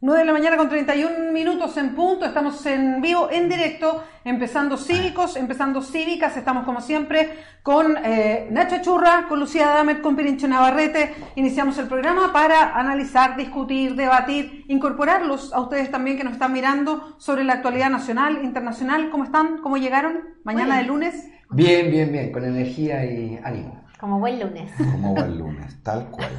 9 de la mañana con 31 minutos en punto, estamos en vivo, en directo, empezando cívicos, empezando cívicas, estamos como siempre con eh, Nacho Churra, con Lucía Damer, con Pirincho Navarrete, iniciamos el programa para analizar, discutir, debatir, incorporarlos a ustedes también que nos están mirando sobre la actualidad nacional, internacional, ¿cómo están? ¿Cómo llegaron? Mañana de lunes. Bien, bien, bien, con energía y ánimo. Como buen lunes. Como buen lunes, tal cual.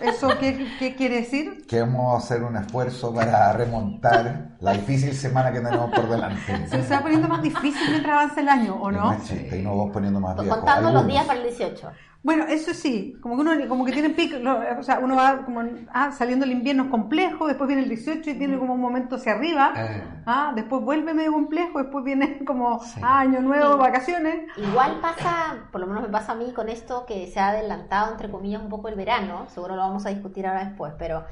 ¿Eso qué, quiere decir? Que vamos a hacer un esfuerzo para remontar la difícil semana que tenemos por delante. ¿Se va poniendo más difícil mientras avanza el año o no? Sí, y nos vamos poniendo más viejos. Contando los días para el 18. Bueno, eso sí, como que uno como que tiene pico, o sea, uno va como ah, saliendo el invierno es complejo, después viene el 18 y tiene como un momento hacia arriba, eh. ah, después vuelve medio complejo, después viene como año nuevo, vacaciones. Igual pasa, por lo menos me pasa a mí con esto que se ha adelantado entre comillas un poco el verano, seguro lo vamos a discutir ahora después, pero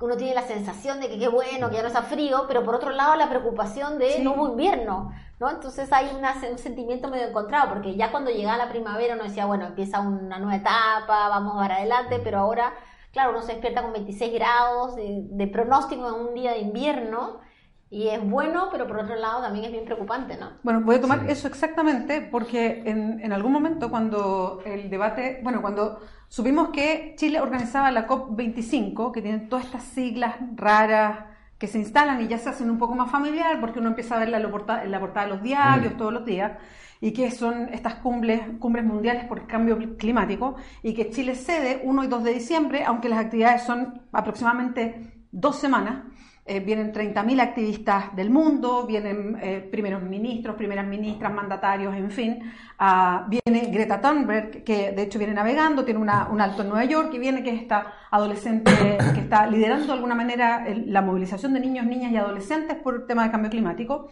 uno tiene la sensación de que qué bueno, que ya no está frío, pero por otro lado la preocupación de no hubo invierno, ¿no? Entonces hay un sentimiento medio encontrado, porque ya cuando llegaba la primavera uno decía, bueno, empieza una nueva etapa, vamos para adelante, pero ahora, claro, uno se despierta con 26 grados de, pronóstico en un día de invierno, y es bueno, pero por otro lado también es bien preocupante, ¿no? Bueno, voy a tomar eso exactamente porque en, en, algún momento cuando el debate, bueno, cuando supimos que Chile organizaba la COP25, que tiene todas estas siglas raras que se instalan y ya se hacen un poco más familiar porque uno empieza a verla en la portada, en la portada de los diarios mm. todos los días y que son estas cumbres, cumbres mundiales por el cambio climático y que Chile cede 1 y 2 de diciembre, aunque las actividades son aproximadamente dos semanas. Eh, vienen 30.000 activistas del mundo, vienen eh, primeros ministros, primeras ministras, mandatarios, en fin. Ah, viene Greta Thunberg, que de hecho viene navegando, tiene un alto en Nueva York, y viene que es esta adolescente que está liderando de alguna manera la movilización de niños, niñas y adolescentes por el tema del cambio climático.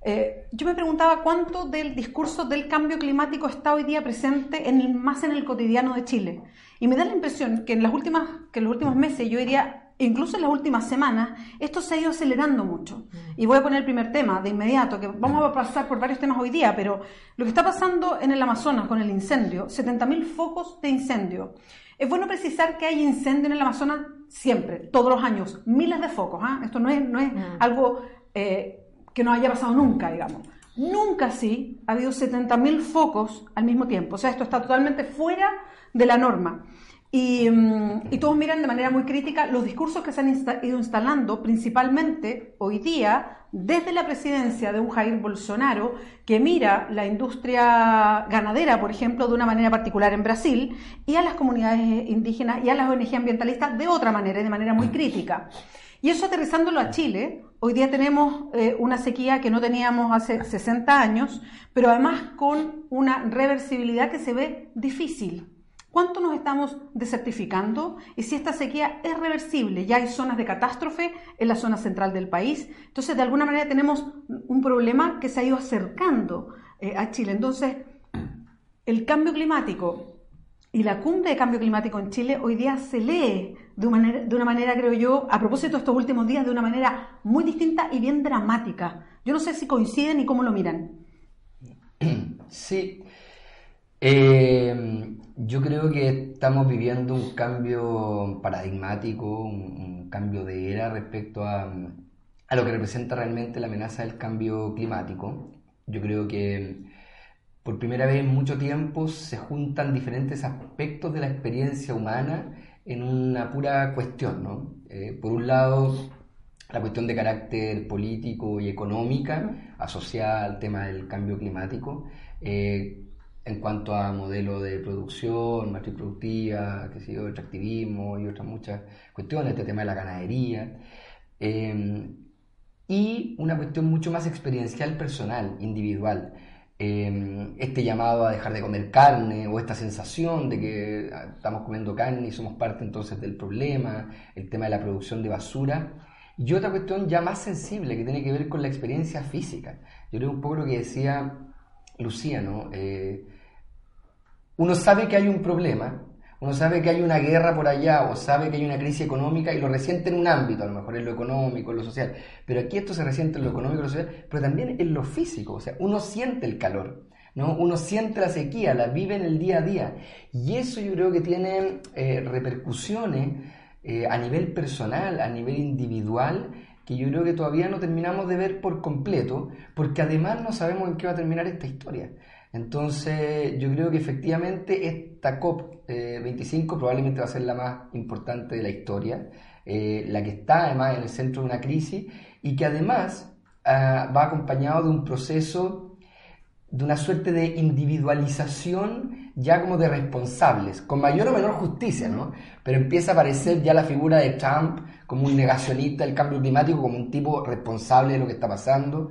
Eh, yo me preguntaba cuánto del discurso del cambio climático está hoy día presente en más en el cotidiano de Chile. Y me da la impresión que en, las últimas, que los últimos meses yo diría incluso en las últimas semanas, esto se ha ido acelerando mucho. Y voy a poner el primer tema de inmediato, que vamos a pasar por varios temas hoy día, pero lo que está pasando en el Amazonas con el incendio, 70.000 focos de incendio. Es bueno precisar que hay incendio en el Amazonas siempre, todos los años, miles de focos. ¿ah? Esto no es, no es mm. algo eh, que no haya pasado nunca, digamos. Nunca sí ha habido 70.000 focos al mismo tiempo. O sea, esto está totalmente fuera de la norma. Mm, y, todos miran de manera muy crítica los discursos que se han ido instalando, principalmente hoy día, desde la presidencia de un Jair Bolsonaro, que mira la industria ganadera, por ejemplo, de una manera particular en Brasil, y a las comunidades indígenas y a las ONG ambientalistas de otra manera, de manera muy crítica. Y eso aterrizándolo a Chile, hoy día tenemos eh, una sequía que no teníamos hace 60 años, pero además con una reversibilidad que se ve difícil. ¿Cuánto nos estamos desertificando? Y si esta sequía es reversible, ya hay zonas de catástrofe en la zona central del país. Entonces, de alguna manera tenemos un problema que se ha ido acercando eh, a Chile. Entonces, el cambio climático y la cumbre de cambio climático en Chile hoy día se lee de una manera, de una manera, creo yo, a propósito de estos últimos días, de una manera muy distinta y bien dramática. Yo no sé si coinciden y cómo lo miran. Sí. Eh, yo creo que estamos viviendo un cambio paradigmático, un, cambio de era respecto a, a, lo que representa realmente la amenaza del cambio climático. Yo creo que por primera vez en mucho tiempo se juntan diferentes aspectos de la experiencia humana en una pura cuestión. ¿no? Eh, por un lado, la cuestión de carácter político y económica asociada al tema del cambio climático. Eh, en cuanto a modelo de producción, matriz productiva, que sido extractivismo y otras muchas cuestiones, este tema de la ganadería. Em, y una cuestión mucho más experiencial, personal, individual. Em, este llamado a dejar de comer carne o esta sensación de que ah, estamos comiendo carne y somos parte entonces del problema, el tema de la producción de basura. Y otra cuestión ya más sensible que tiene que ver con la experiencia física. Yo creo un poco lo que decía Lucía, ¿no? Eh, uno sabe que hay un problema, uno sabe que hay una guerra por allá o sabe que hay una crisis económica y lo resiente en un ámbito, a lo mejor en lo económico, en lo social, pero aquí esto se resiente en lo económico, en lo social, pero también en lo físico, o sea, uno siente el calor. ¿no? Uno siente la sequía, la vive en el día a día. Y eso yo creo que tiene eh, repercusiones eh, a nivel personal, a nivel individual, que yo creo que todavía no terminamos de ver por completo, porque además no sabemos en qué va a terminar esta historia. Entonces, yo creo que efectivamente esta COP25 probablemente va a ser la más importante de la historia, eh, la que está además en el centro de una crisis y que además ah, va acompañado de un proceso, de una suerte de individualización ya como de responsables, con mayor o menor justicia, ¿no? Pero empieza a aparecer ya la figura de Trump como un negacionista del cambio climático, como un tipo responsable de lo que está pasando.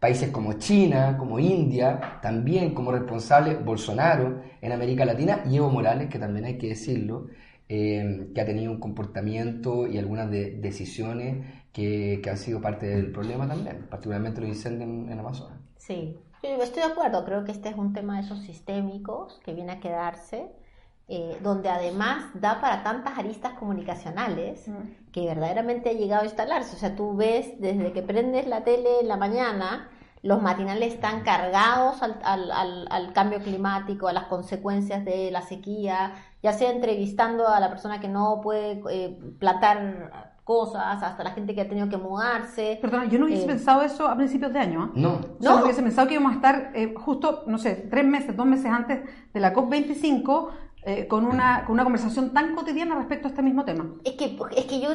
Países como China, como India, también como responsable Bolsonaro en América Latina y Evo Morales, que también hay que decirlo, eh, que ha tenido un comportamiento y algunas decisiones que, han sido parte del problema también, particularmente los incendios en, Amazonas. Sí, estoy de acuerdo, creo que este es un tema de esos sistémicos que viene a quedarse. Eh, donde además da para tantas aristas comunicacionales mm. que verdaderamente ha llegado a instalarse. O sea, tú ves desde que prendes la tele en la mañana, los matinales están cargados al, al, al, cambio climático, a las consecuencias de la sequía, ya sea entrevistando a la persona que no puede eh, plantar cosas, hasta la gente que ha tenido que mudarse. Perdona, yo no hubiese eh, pensado eso a principios de año. ¿eh? No. no. hubiese pensado que íbamos a estar justo, no sé, tres meses, dos meses antes de la COP25 con, una, con una conversación tan cotidiana respecto a este mismo tema. Es que, es que yo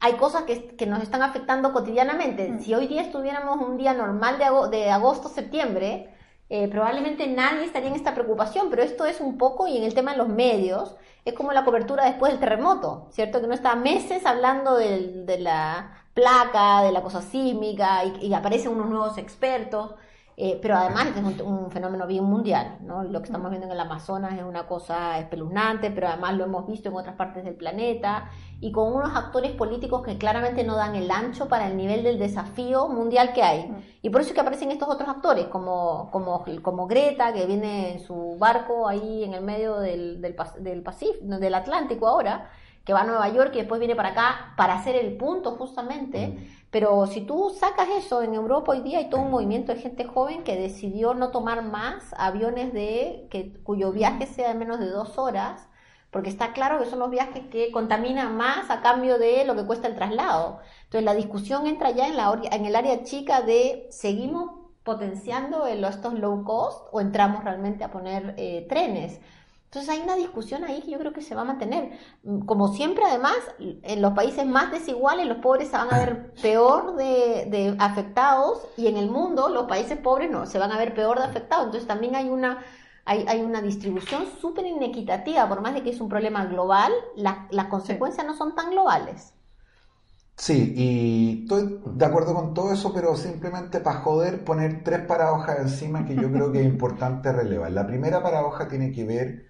hay cosas que, que, nos están afectando cotidianamente. Si hoy día estuviéramos un día normal de, de agosto, septiembre, eh, probablemente nadie estaría en esta preocupación, pero esto es un poco, y en el tema de los medios, es como la cobertura después del terremoto, ¿cierto? Que no está meses hablando de la placa, de la cosa sísmica, y, y aparecen unos nuevos expertos. Eh, pero además es un, fenómeno bien mundial, ¿no? Lo que estamos viendo en el Amazonas es una cosa espeluznante, pero además lo hemos visto en otras partes del planeta y con unos actores políticos que claramente no dan el ancho para el nivel del desafío mundial que hay. Mm. Y por eso es que aparecen estos otros actores, como, como, como Greta, que viene en su barco ahí en el medio del, del, del Pacífico, del Atlántico ahora, que va a Nueva York y después viene para acá para hacer el punto justamente. Pero si tú sacas eso, en Europa hoy día hay todo un movimiento de gente joven que decidió no tomar más aviones de que, cuyo viaje sea de menos de dos horas, porque está claro que son los viajes que contaminan más a cambio de lo que cuesta el traslado. Entonces la discusión entra ya en, la, en el área chica de seguimos potenciando estos low cost o entramos realmente a poner eh, trenes. Entonces hay una discusión ahí que yo creo que se va a mantener. Como siempre, además, en los países más desiguales, los pobres se van a ver peor de, afectados y en el mundo los países pobres no, se van a ver peor de afectados. Entonces también hay una, hay, hay una distribución súper inequitativa, por más de que es un problema global, las consecuencias no son tan globales. Sí, y estoy de acuerdo con todo eso, pero simplemente para joder poner tres paradojas encima que yo creo que es importante relevar. La primera paradoja tiene que ver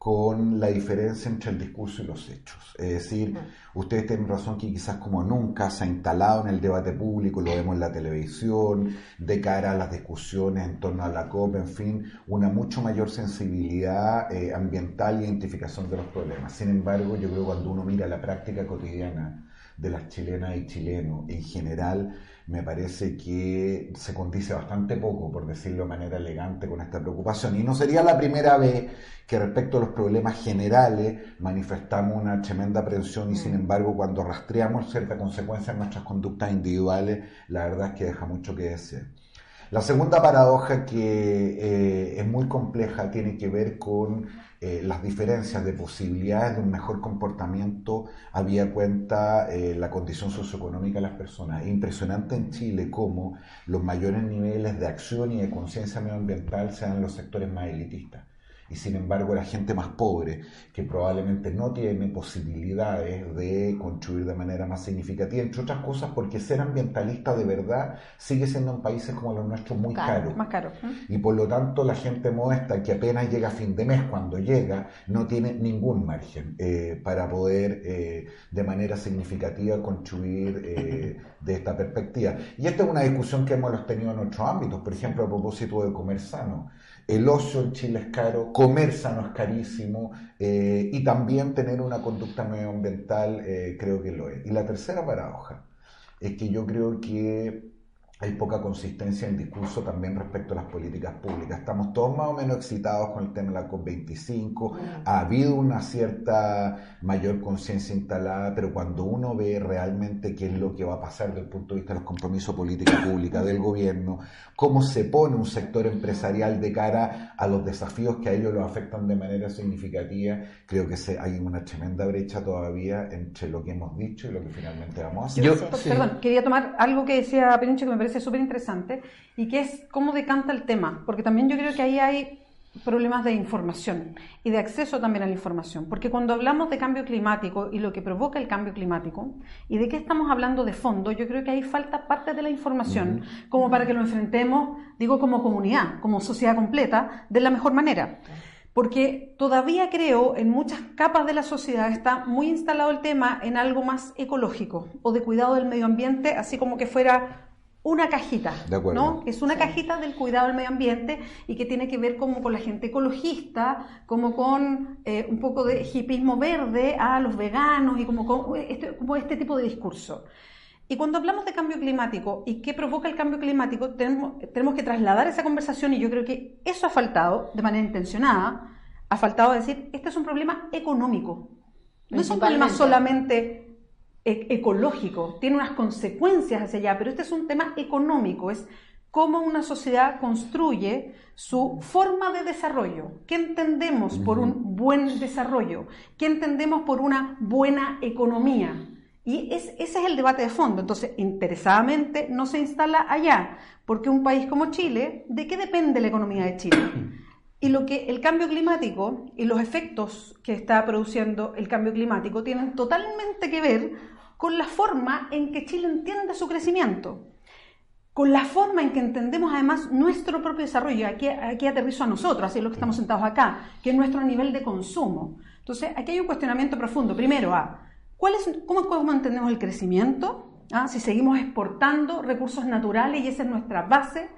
con la diferencia entre el discurso y los hechos. Es decir, ustedes tienen razón que quizás como nunca se ha instalado en el debate público, lo vemos en la televisión, de cara a las discusiones en torno a la COP, en fin, una mucho mayor sensibilidad eh, ambiental e identificación de los problemas. Sin embargo, yo creo que cuando uno mira la práctica cotidiana de las chilenas y chilenos en general, me parece que se condice bastante poco, por decirlo de manera elegante, con esta preocupación. Y no sería la primera vez que respecto a los problemas generales manifestamos una tremenda aprensión y sin mm. embargo cuando rastreamos ciertas consecuencias en nuestras conductas individuales, la verdad es que deja mucho que decir. La segunda paradoja que eh, es muy compleja tiene que ver con eh, las diferencias de posibilidades de un mejor comportamiento había cuenta eh, la condición socioeconómica de las personas. Es impresionante en Chile cómo los mayores niveles de acción y de conciencia medioambiental sean los sectores más elitistas y sin embargo la gente más pobre, que probablemente no tiene posibilidades de contribuir de manera más significativa, entre otras cosas porque ser ambientalista de verdad sigue siendo en países como los nuestros muy caro. Más caro. Y por lo tanto la gente modesta que apenas llega a fin de mes, cuando llega, no tiene ningún margen eh, para poder eh, de manera significativa contribuir eh, de esta perspectiva. Y esta es una discusión que hemos tenido en otros ámbitos, por ejemplo a propósito de comer sano el ocio en Chile es caro, comer sano es carísimo eh, y también tener una conducta medioambiental eh, creo que lo es. Y la tercera paradoja es que yo creo que hay poca consistencia en discurso también respecto a las políticas públicas. Estamos todos más o menos excitados con el tema de la COP25, ha habido una cierta mayor conciencia instalada, pero cuando uno ve realmente qué es lo que va a pasar desde el punto de vista de los compromisos políticos públicos del gobierno, cómo se pone un sector empresarial de cara a los desafíos que a ellos los afectan de manera significativa, creo que hay una tremenda brecha todavía entre lo que hemos dicho y lo que finalmente vamos a hacer. Yo, Perdón, quería tomar algo que decía Perincho que me parece es súper interesante, y que es cómo decanta el tema, porque también yo creo que ahí hay problemas de información y de acceso también a la información, porque cuando hablamos de cambio climático y lo que provoca el cambio climático y de qué estamos hablando de fondo, yo creo que ahí falta parte de la información como para que lo enfrentemos, digo, como comunidad, como sociedad completa, de la mejor manera. Porque todavía creo en muchas capas de la sociedad está muy instalado el tema en algo más ecológico o de cuidado del medio ambiente, así como que fuera una cajita, ¿no? Es una cajita del cuidado del medio ambiente y que tiene que ver como con la gente ecologista, como con eh, un poco de hipismo verde a los veganos y como, con este, como este tipo de discurso. Y cuando hablamos de cambio climático y qué provoca el cambio climático, tenemos, tenemos que trasladar esa conversación y yo creo que eso ha faltado de manera intencionada, ha faltado decir, este es un problema económico. No es un problema solamente e-, ecológico, tiene unas consecuencias hacia allá, pero este es un tema económico, es cómo una sociedad construye su forma de desarrollo. ¿Qué entendemos por un buen desarrollo? ¿Qué entendemos por una buena economía? Y ese es el debate de fondo. Entonces, interesadamente, no se instala allá, porque un país como Chile, ¿de qué depende la economía de Chile? Y lo que el cambio climático y los efectos que está produciendo el cambio climático tienen totalmente que ver con la forma en que Chile entiende su crecimiento, con la forma en que entendemos además nuestro propio desarrollo. Aquí, aquí aterrizo a nosotros, así es lo que estamos sentados acá, que es nuestro nivel de consumo. Entonces, aquí hay un cuestionamiento profundo. Primero, a, ¿cuál es, cómo, cómo entendemos el crecimiento? ¿Ah? Si seguimos exportando recursos naturales y esa es nuestra base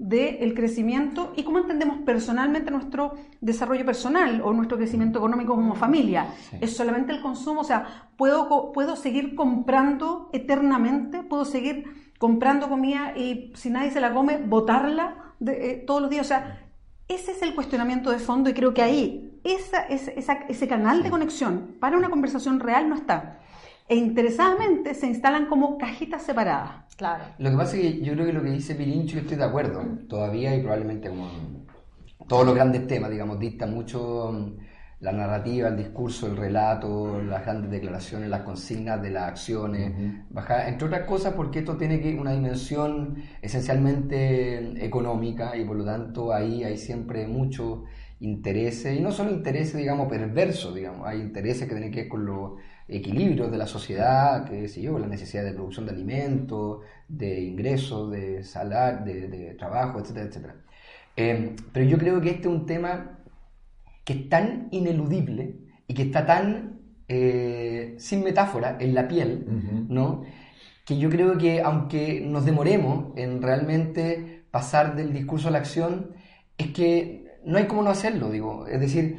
del crecimiento y cómo entendemos personalmente nuestro desarrollo personal o nuestro crecimiento económico como familia. ¿Es solamente el consumo? O sea, ¿puedo, ¿puedo seguir comprando eternamente? ¿Puedo seguir comprando comida y si nadie se la come, botarla eh, todos los días? O sea, ese es el cuestionamiento de fondo y creo que ahí esa, ese canal de conexión para una conversación real no está e interesadamente se instalan como cajitas separadas. Claro. Lo que pasa es que yo creo que lo que dice Pirincho, yo estoy de acuerdo, todavía y probablemente como todos los grandes temas, digamos, dicta mucho mm, la narrativa, el discurso, el relato, las grandes declaraciones, las consignas de las acciones, entre otras cosas porque esto tiene que una dimensión esencialmente económica y por lo tanto ahí hay siempre mucho intereses, y no solo intereses, digamos, perversos, digamos, hay intereses que tienen que ver con lo equilibrios de la sociedad, que sé yo, la necesidad de producción de alimentos, de ingresos, de salario, de, trabajo, etcétera, etcétera. Eh, pero yo creo que este es un tema que es tan ineludible y que está tan eh, sin metáfora en la piel, ¿no? Que yo creo que aunque nos demoremos en realmente pasar del discurso a la acción, es que no hay cómo no hacerlo, digo. Es decir,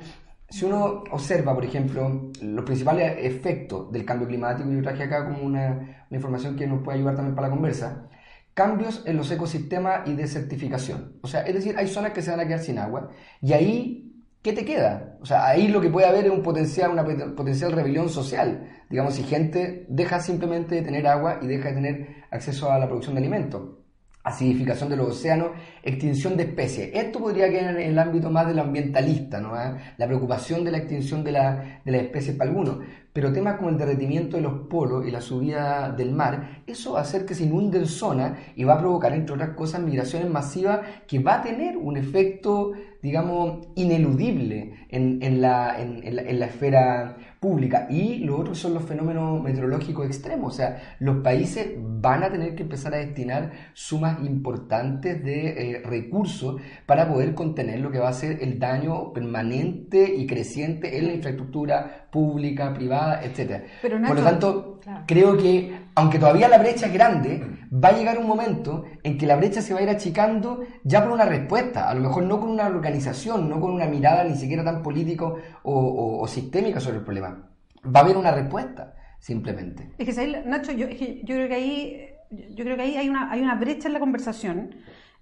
si uno observa, por ejemplo, los principales efectos del cambio climático, yo traje acá como una, información que nos puede ayudar también para la conversa, cambios en los ecosistemas y desertificación. O sea, es decir, hay zonas que se van a quedar sin agua y ahí, ¿qué te queda? O sea, ahí lo que puede haber es un potencial, una potencial rebelión social. Digamos, si gente deja simplemente de tener agua y deja de tener acceso a la producción de alimentos acidificación de los océanos, extinción de especies. Esto podría quedar en el ámbito más del ambientalista, ¿no? ¿Ah? la preocupación de la extinción de, la, de las especies para algunos. Pero temas como el derretimiento de los polos y la subida del mar, eso va a hacer que se inunden zonas y va a provocar, entre otras cosas, migraciones masivas que va a tener un efecto, digamos, ineludible en, en, la, en, la, en la esfera pública. Y lo otro son los fenómenos meteorológicos extremos. O sea, los países van a tener que empezar a destinar sumas importantes de eh, recursos para poder contener lo que va a ser el daño permanente y creciente en la infraestructura pública, privada, etc. Por lo tanto, creo que, aunque todavía la brecha es grande, va a llegar un momento en que la brecha se va a ir achicando ya por una respuesta, a lo mejor no con una organización, no con una mirada ni siquiera tan político o, sistémica sobre el problema. Va a haber una respuesta, simplemente. Es que, Nacho, yo, yo creo que ahí yo creo que ahí hay una, hay una brecha en la conversación,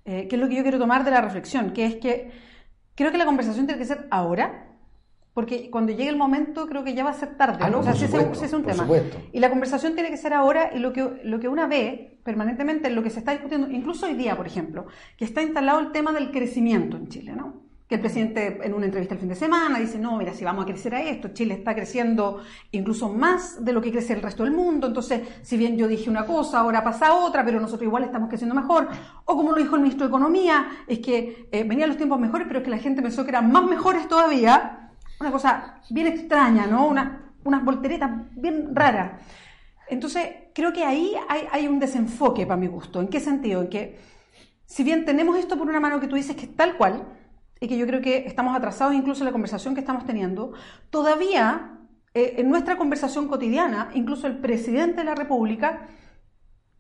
eh, que es lo que yo quiero tomar de la reflexión, que es que creo que la conversación tiene que ser ahora, porque cuando llegue el momento creo que ya va a ser tarde, Ah, no, o sea, por supuesto, ese es un por tema. supuesto. Y la conversación tiene que ser ahora y lo que, lo que una ve permanentemente, lo que se está discutiendo, incluso hoy día, por ejemplo, que está instalado el tema del crecimiento en Chile, ¿no? Que el presidente en una entrevista el fin de semana dice, no, mira, si vamos a crecer a esto, Chile está creciendo incluso más de lo que crece el resto del mundo, entonces, si bien yo dije una cosa, ahora pasa otra, pero nosotros igual estamos creciendo mejor. O como lo dijo el ministro de Economía, es que eh, venían los tiempos mejores, pero es que la gente pensó que eran más mejores todavía. Una cosa bien extraña, ¿no? Una, unas volteretas bien raras. Entonces, creo que ahí hay, hay un desenfoque para mi gusto. ¿En qué sentido? En que, si bien tenemos esto por una mano que tú dices que es tal cual, y que yo creo que estamos atrasados incluso en la conversación que estamos teniendo, todavía eh, en nuestra conversación cotidiana, incluso el presidente de la República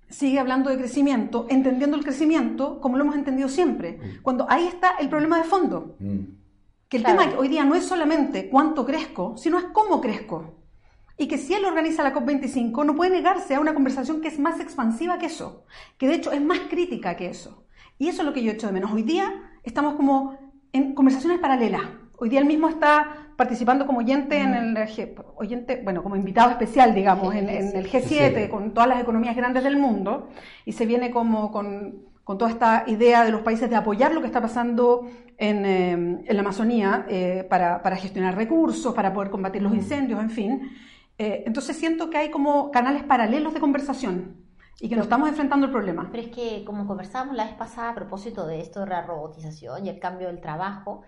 sigue hablando de crecimiento, entendiendo el crecimiento como lo hemos entendido siempre, cuando ahí está el problema de fondo. Mm. Que el Claro. tema hoy día no es solamente cuánto crezco, sino es cómo crezco. Y que si él organiza la COP25, no puede negarse a una conversación que es más expansiva que eso, que de hecho es más crítica que eso. Y eso es lo que yo echo de menos. Hoy día estamos como en conversaciones paralelas. Hoy día él mismo está participando como oyente en el G- oyente, bueno, como invitado especial, digamos, en, en el G7, G7. con todas las economías grandes del mundo, y se viene como con, con toda esta idea de los países de apoyar lo que está pasando en, eh, en la Amazonía eh, para, para gestionar recursos, para poder combatir los incendios, en fin. Eh, entonces siento que hay como canales paralelos de conversación y que nos estamos enfrentando el problema. Pero es que, como conversábamos la vez pasada a propósito de esto de la robotización y el cambio del trabajo,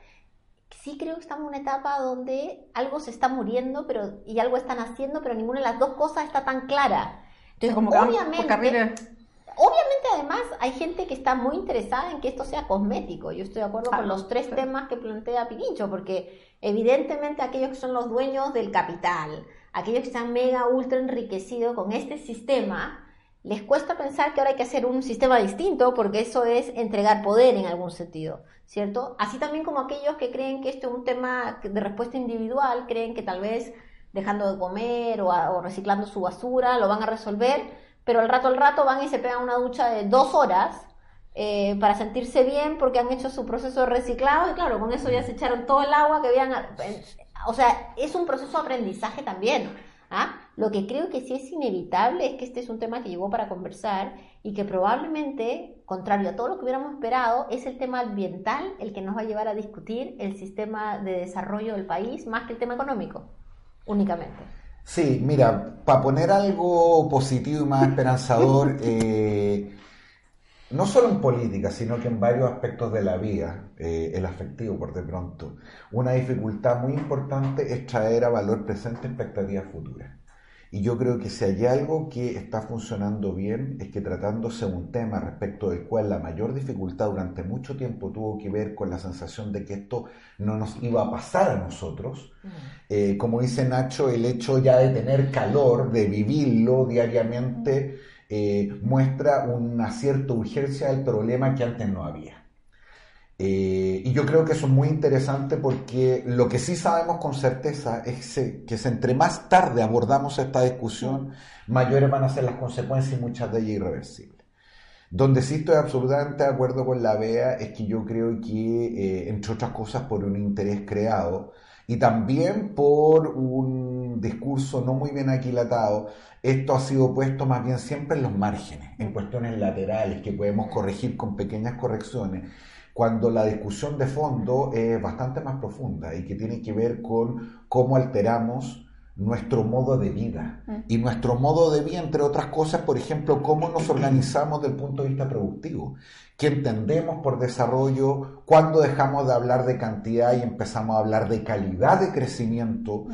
sí creo que estamos en una etapa donde algo se está muriendo pero, y algo están haciendo, pero ninguna de las dos cosas está tan clara. Entonces, como obviamente. Obviamente, además, hay gente que está muy interesada en que esto sea cosmético. Yo estoy de acuerdo Ah, con los tres sí. temas que plantea Pirincho, porque evidentemente aquellos que son los dueños del capital, aquellos que han mega ultra enriquecido con este sistema, les cuesta pensar que ahora hay que hacer un sistema distinto porque eso es entregar poder en algún sentido, ¿cierto? Así también como aquellos que creen que esto es un tema de respuesta individual, creen que tal vez dejando de comer o, a- o reciclando su basura lo van a resolver, pero al rato al rato van y se pegan una ducha de dos horas eh, para sentirse bien porque han hecho su proceso de reciclado y claro, con eso ya se echaron todo el agua que habían... eh, O sea, es un proceso de aprendizaje también. ¿ah? Lo que creo que sí es inevitable es que este es un tema que llegó para conversar y que probablemente, contrario a todo lo que hubiéramos esperado, es el tema ambiental el que nos va a llevar a discutir el sistema de desarrollo del país más que el tema económico, únicamente. Sí, mira, para poner algo positivo y más esperanzador, eh, no solo en política, sino que en varios aspectos de la vida, eh, el afectivo por de pronto, una dificultad muy importante es traer a valor presente expectativas futuras. Y yo creo que si hay algo que está funcionando bien es que tratándose de un tema respecto del cual la mayor dificultad durante mucho tiempo tuvo que ver con la sensación de que esto no nos iba a pasar a nosotros, eh, como dice Nacho, el hecho ya de tener calor, de vivirlo diariamente, eh, muestra una cierta urgencia del problema que antes no había. Eh, y yo creo que eso es muy interesante porque lo que sí sabemos con certeza es que si entre más tarde abordamos esta discusión, mayores van a ser las consecuencias y muchas de ellas irreversibles. Donde sí estoy absolutamente de acuerdo con la BEA es que yo creo que, eh, entre otras cosas, por un interés creado y también por un discurso no muy bien aquilatado, esto ha sido puesto más bien siempre en los márgenes, en cuestiones laterales que podemos corregir con pequeñas correcciones, cuando la discusión de fondo es bastante más profunda y que tiene que ver con cómo alteramos nuestro modo de vida. Y nuestro modo de vida, entre otras cosas, por ejemplo, cómo nos organizamos desde el punto de vista productivo. ¿Qué entendemos por desarrollo? ¿Cuándo dejamos de hablar de cantidad y empezamos a hablar de calidad de crecimiento?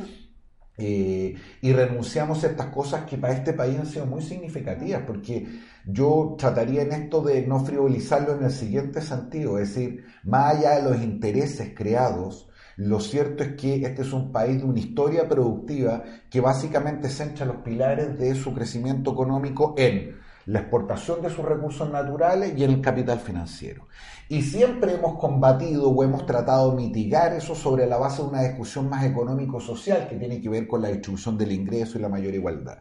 Eh, y renunciamos a ciertas cosas que para este país han sido muy significativas, porque yo trataría en esto de no frivolizarlo en el siguiente sentido, es decir, más allá de los intereses creados, lo cierto es que este es un país de una historia productiva que básicamente centra los pilares de su crecimiento económico en la exportación de sus recursos naturales y en el capital financiero. Y siempre hemos combatido o hemos tratado de mitigar eso sobre la base de una discusión más económico-social que tiene que ver con la distribución del ingreso y la mayor igualdad.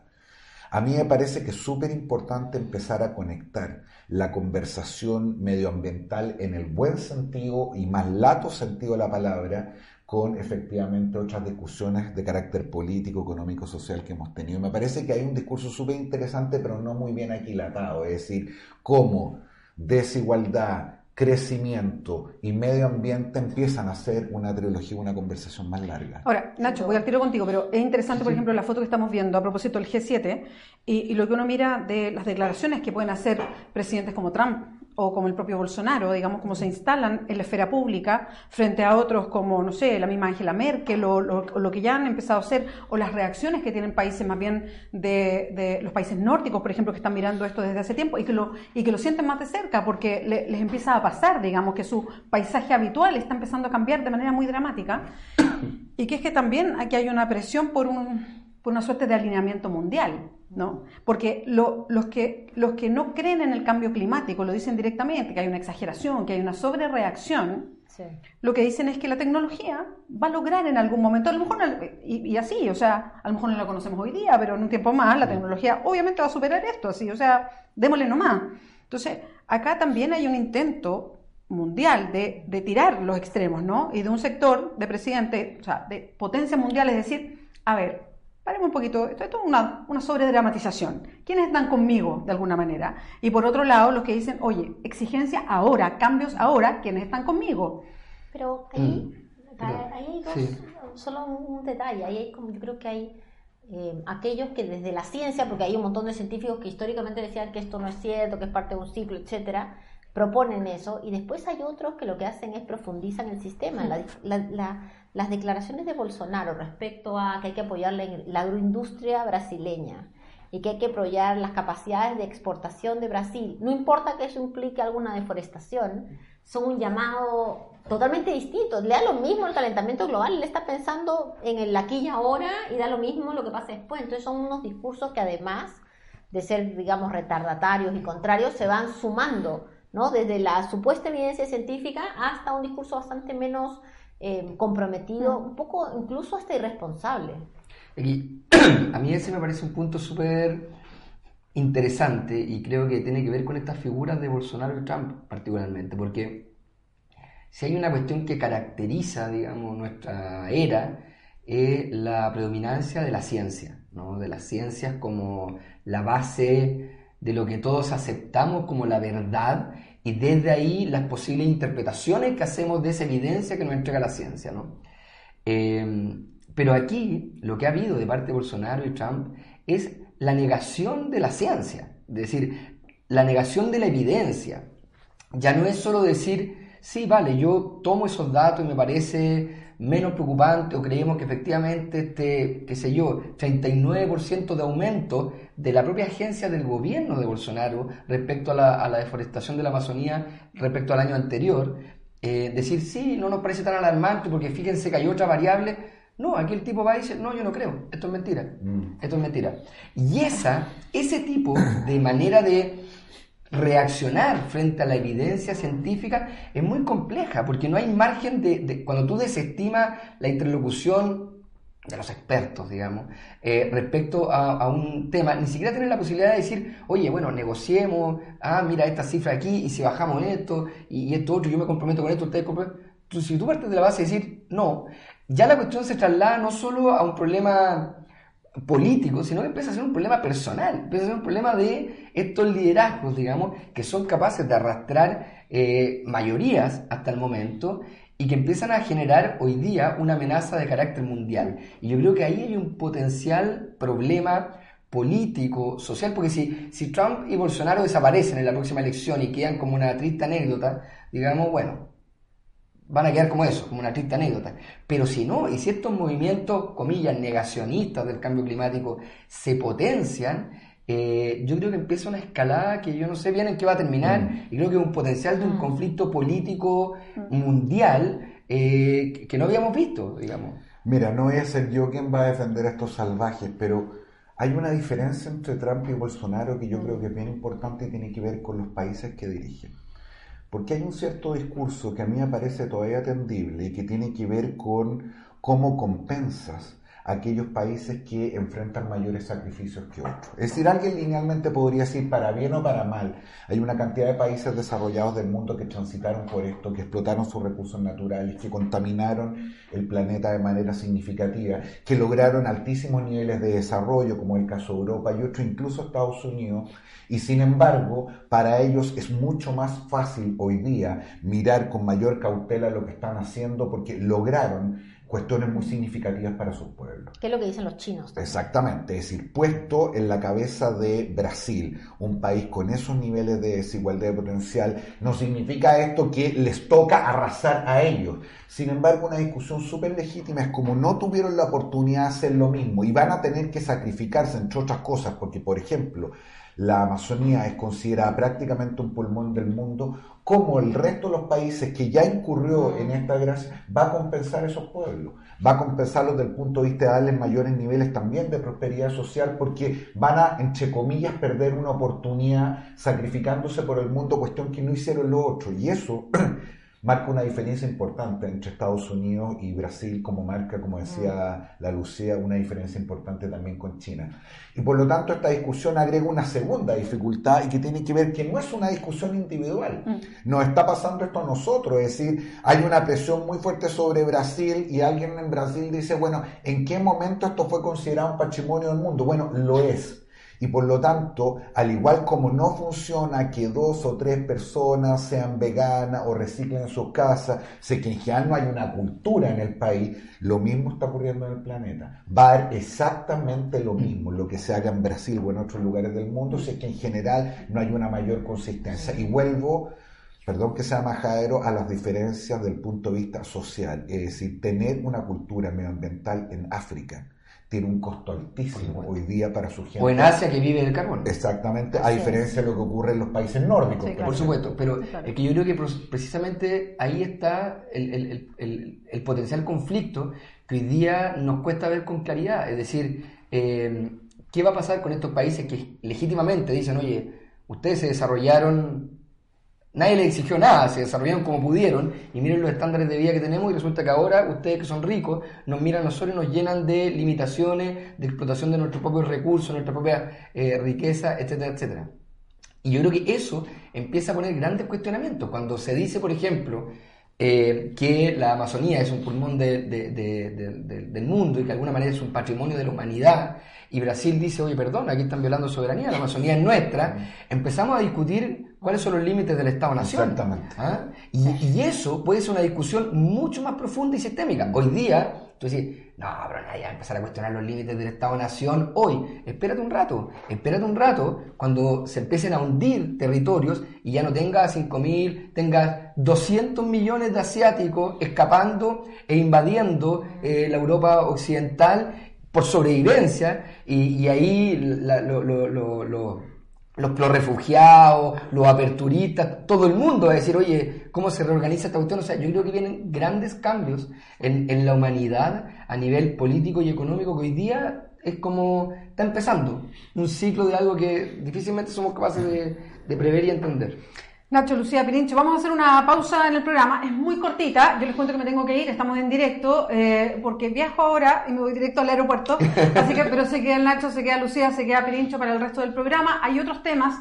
A mí me parece que es súper importante empezar a conectar la conversación medioambiental en el buen sentido y más lato sentido de la palabra con efectivamente otras discusiones de carácter político, económico, social que hemos tenido. Me parece que hay un discurso súper interesante, pero no muy bien aquilatado, es decir, cómo desigualdad, crecimiento y medio ambiente empiezan a ser una trilogía, una conversación más larga. Ahora, Nacho, voy al tiro contigo, pero es interesante, por ejemplo, la foto que estamos viendo a propósito del G7 y, y lo que uno mira de las declaraciones que pueden hacer presidentes como Trump o como el propio Bolsonaro, digamos, cómo se instalan en la esfera pública frente a otros como, no sé, la misma Angela Merkel o, lo que ya han empezado a hacer, o las reacciones que tienen países más bien de, los países nórdicos, por ejemplo, que están mirando esto desde hace tiempo y que lo, y que lo sienten más de cerca porque les empieza a pasar, digamos, que su paisaje habitual está empezando a cambiar de manera muy dramática y que es que también aquí hay una presión por, un, por una suerte de alineamiento mundial. ¿No? Porque los, que, los que no creen en el cambio climático lo dicen directamente, que hay una exageración, que hay una sobrereacción, lo que dicen es que la tecnología va a lograr en algún momento, a lo mejor, y, así, o sea, a lo mejor no la conocemos hoy día, pero en un tiempo más la tecnología obviamente va a superar esto, así, o sea, démosle nomás. Entonces, acá también hay un intento mundial de, de tirar los extremos, ¿no? Y de un sector de presidente, o sea, de potencia mundial, es decir, a ver, paremos un poquito, esto, es una, una sobredramatización. ¿Quiénes están conmigo de alguna manera? Y por otro lado, los que dicen, oye, exigencia ahora, cambios ahora, ¿quiénes están conmigo? Pero ahí, mm, hay dos, solo un detalle, ahí hay como, yo creo que hay eh, aquellos que desde la ciencia, porque hay un montón de científicos que históricamente decían que esto no es cierto, que es parte de un ciclo, etcétera, proponen eso, y después hay otros que lo que hacen es profundizar el sistema. Las declaraciones de Bolsonaro respecto a que hay que apoyar la, agroindustria brasileña y que hay que apoyar las capacidades de exportación de Brasil, no importa que eso implique alguna deforestación, son un llamado totalmente distinto. Le da lo mismo el calentamiento global, le está pensando en el aquí y ahora y da lo mismo lo que pase después. Entonces son unos discursos que además de ser, digamos, retardatarios y contrarios, se van sumando ¿no? Desde la supuesta evidencia científica hasta un discurso bastante menos eh, comprometido, mm. un poco incluso hasta irresponsable. a mí ese me parece un punto súper interesante y creo que tiene que ver con estas figuras de Bolsonaro y Trump particularmente, porque si hay una cuestión que caracteriza, digamos, nuestra era, es la predominancia de la ciencia, ¿no? de las ciencias como la base de lo que todos aceptamos como la verdad y desde ahí las posibles interpretaciones que hacemos de esa evidencia que nos entrega la ciencia. ¿no? Em, pero aquí lo que ha habido de parte de Bolsonaro y Trump es la negación de la ciencia, es decir, la negación de la evidencia. Ya no es solo decir, sí, vale, yo tomo esos datos y me parece menos preocupante o creemos que efectivamente este, qué sé yo, 39% de aumento de la propia agencia del gobierno de Bolsonaro respecto a la, deforestación de la Amazonía respecto al año anterior, eh, decir sí, no nos parece tan alarmante porque fíjense que hay otra variable. No, aquí el tipo va y dice, no, yo no creo, esto es mentira, mm. esto es mentira. Y esa, ese tipo de manera de reaccionar frente a la evidencia científica es muy compleja, porque no hay margen de, cuando tú desestimas la interlocución de los expertos, digamos, eh, respecto a, un tema, ni siquiera tienes la posibilidad de decir, oye, bueno, negociemos, ah, mira esta cifra aquí, y si bajamos esto, y, esto otro, yo me comprometo con esto, ustedes Si tú partes de la base de decir, no, ya la cuestión se traslada no solo a un problema político, sino que empieza a ser un problema personal, empieza a ser un problema de estos liderazgos, digamos, que son capaces de arrastrar eh, mayorías hasta el momento y que empiezan a generar hoy día una amenaza de carácter mundial. Y yo creo que ahí hay un potencial problema político, social, porque si, si Trump y Bolsonaro desaparecen en la próxima elección y quedan como una triste anécdota, digamos, bueno, van a quedar como eso, como una triste anécdota. Pero si no, y si estos movimientos, comillas, negacionistas del cambio climático se potencian, eh, yo creo que empieza una escalada que yo no sé bien en qué va a terminar, mm. y creo que es un potencial de un mm. conflicto político mm. mundial eh, que no habíamos visto, digamos. Mira, no voy a ser yo quien va a defender a estos salvajes, pero hay una diferencia entre Trump y Bolsonaro que yo creo que es bien importante y tiene que ver con los países que dirigen. Porque hay un cierto discurso que a mí me parece todavía atendible y que tiene que ver con cómo compensas aquellos países que enfrentan mayores sacrificios que otros. Es decir, alguien linealmente podría decir, para bien o para mal, hay una cantidad de países desarrollados del mundo que transitaron por esto, que explotaron sus recursos naturales, que contaminaron el planeta de manera significativa, que lograron altísimos niveles de desarrollo, como el caso de Europa y otros, incluso Estados Unidos, y sin embargo, para ellos es mucho más fácil hoy día mirar con mayor cautela lo que están haciendo porque lograron cuestiones muy significativas para sus pueblos. ¿Qué es lo que dicen los chinos? Exactamente, es decir, puesto en la cabeza de Brasil, un país con esos niveles de desigualdad de potencial, no significa esto que les toca arrasar a ellos. Sin embargo, una discusión súper legítima es como no tuvieron la oportunidad de hacer lo mismo y van a tener que sacrificarse, entre otras cosas, porque, por ejemplo, la Amazonía es considerada prácticamente un pulmón del mundo, como el resto de los países que ya incurrió en esta gracia va a compensar esos pueblos, va a compensarlos desde el punto de vista de darles mayores niveles también de prosperidad social, porque van a, entre comillas, perder una oportunidad sacrificándose por el mundo, cuestión que no hicieron los otros. Y eso marca una diferencia importante entre Estados Unidos y Brasil, como marca, como decía la Lucía, una diferencia importante también con China. Y por lo tanto esta discusión agrega una segunda dificultad y que tiene que ver que no es una discusión individual. Mm. Nos está pasando esto a nosotros, es decir, hay una presión muy fuerte sobre Brasil y alguien en Brasil dice, bueno, ¿en qué momento esto fue considerado un patrimonio del mundo? Bueno, lo es. Y por lo tanto, al igual como no funciona que dos o tres personas sean veganas o reciclen en sus casas, sé que en general no hay una cultura en el país, lo mismo está ocurriendo en el planeta. Va a haber exactamente lo mismo, lo que se haga en Brasil o en otros lugares del mundo, sé que en general no hay una mayor consistencia. Y vuelvo perdón que sea majadero, a las diferencias del punto de vista social. Es decir, tener una cultura medioambiental en África tiene un costo altísimo hoy día para su gente. O en Asia que vive el carbón. Exactamente, a diferencia de lo que ocurre en los países nórdicos. Sí, claro. Por supuesto, pero es que yo creo que precisamente ahí está el, el- el- el- el potencial conflicto que hoy día nos cuesta ver con claridad. Es decir, eh, ¿qué va a pasar con estos países que legítimamente dicen, oye, ustedes se desarrollaron, nadie les exigió nada, se desarrollaron como pudieron y miren los estándares de vida que tenemos y resulta que ahora ustedes que son ricos nos miran a nosotros y nos llenan de limitaciones, de explotación de nuestros propios recursos, nuestra propia eh, riqueza, etcétera, etcétera. Y yo creo que eso empieza a poner grandes cuestionamientos. Cuando se dice, por ejemplo, eh, que la Amazonía es un pulmón de- de- de- de- de- del mundo y que de alguna manera es un patrimonio de la humanidad, y Brasil dice, oye, perdón, aquí están violando soberanía, la Amazonía es nuestra, empezamos a discutir cuáles son los límites del Estado-Nación. Exactamente. ¿Ah? Y, y eso puede ser una discusión mucho más profunda y sistémica. Hoy día, tú decís, no, pero nadie va a empezar a cuestionar los límites del Estado-Nación hoy. Espérate un rato, espérate un rato cuando se empiecen a hundir territorios y ya no tengas 5.000, tengas 200 millones de asiáticos escapando e invadiendo eh, la Europa occidental por sobrevivencia y, y ahí lo- los, los refugiados, los aperturistas, todo el mundo a decir, oye, ¿cómo se reorganiza esta cuestión? O sea, yo creo que vienen grandes cambios en, en la humanidad a nivel político y económico que hoy día es como, está empezando un ciclo de algo que difícilmente somos capaces de, de prever y entender. Nacho, Lucía, Pirincho, vamos a hacer una pausa en el programa. Es muy cortita. Yo les cuento que me tengo que ir. Estamos en directo eh, porque viajo ahora y me voy directo al aeropuerto. Así que, pero se queda el Nacho, se queda Lucía, se queda Pirincho para el resto del programa. Hay otros temas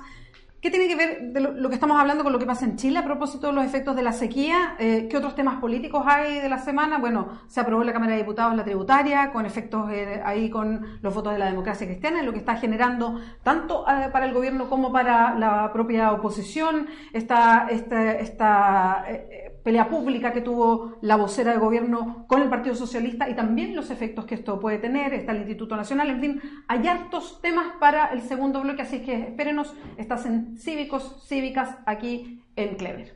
que tienen que ver lo, que estamos hablando con lo que pasa en Chile a propósito de los efectos de la sequía. Eh, ¿Qué otros temas políticos hay de la semana? Bueno, se aprobó en la Cámara de Diputados la tributaria, con efectos eh, ahí con los votos de la democracia cristiana, lo que está generando tanto eh, para el gobierno como para la propia oposición. Esta, esta, esta eh, pelea pública que tuvo la vocera de gobierno con el Partido Socialista y también los efectos que esto puede tener. Está el Instituto Nacional, en fin, hay hartos temas para el segundo bloque, así que espérenos. Estás en Cívicos, Cívicas, aquí en Clever.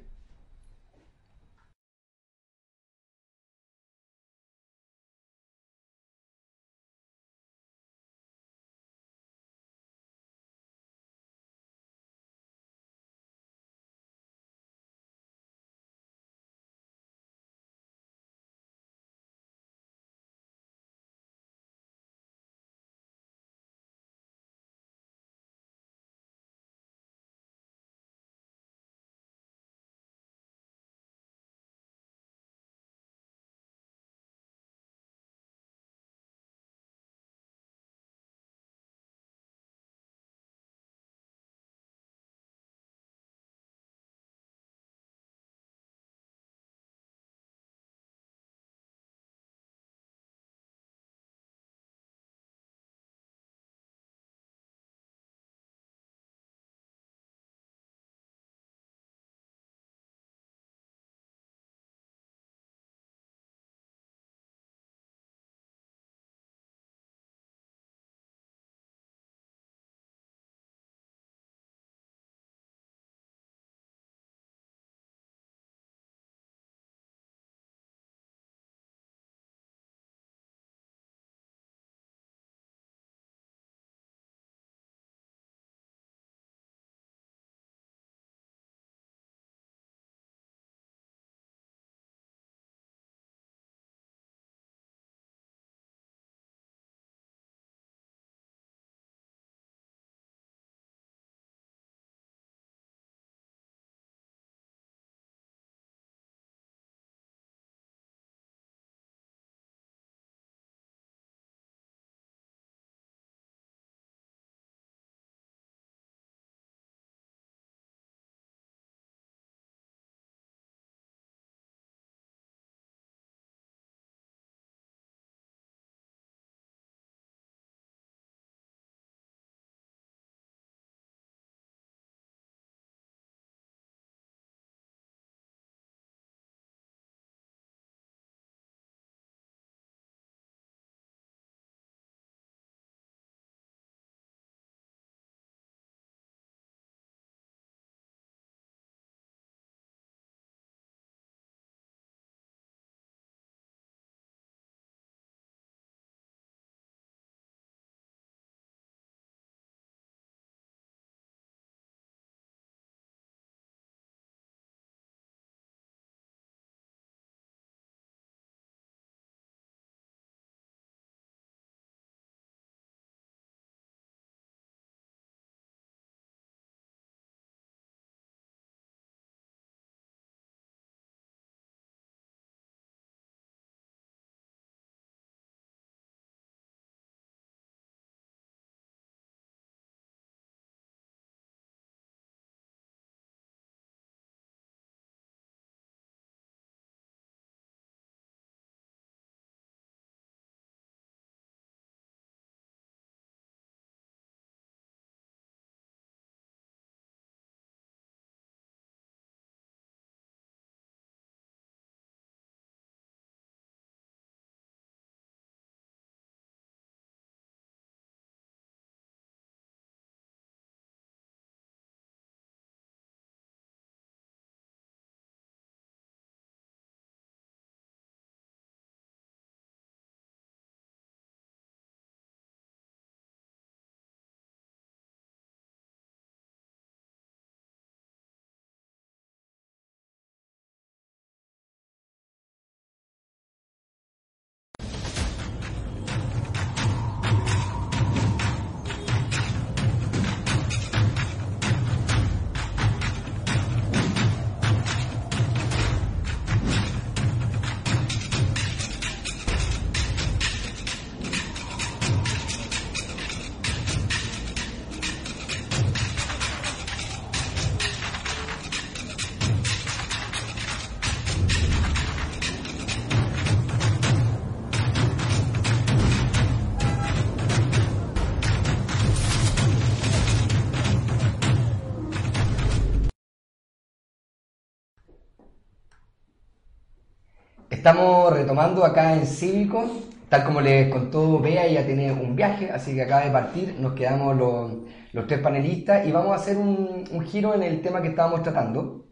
Estamos retomando acá en Cívico, tal como les contó Bea, ella tiene un viaje, así que acaba de partir, nos quedamos los, los tres panelistas y vamos a hacer un, giro en el tema que estábamos tratando.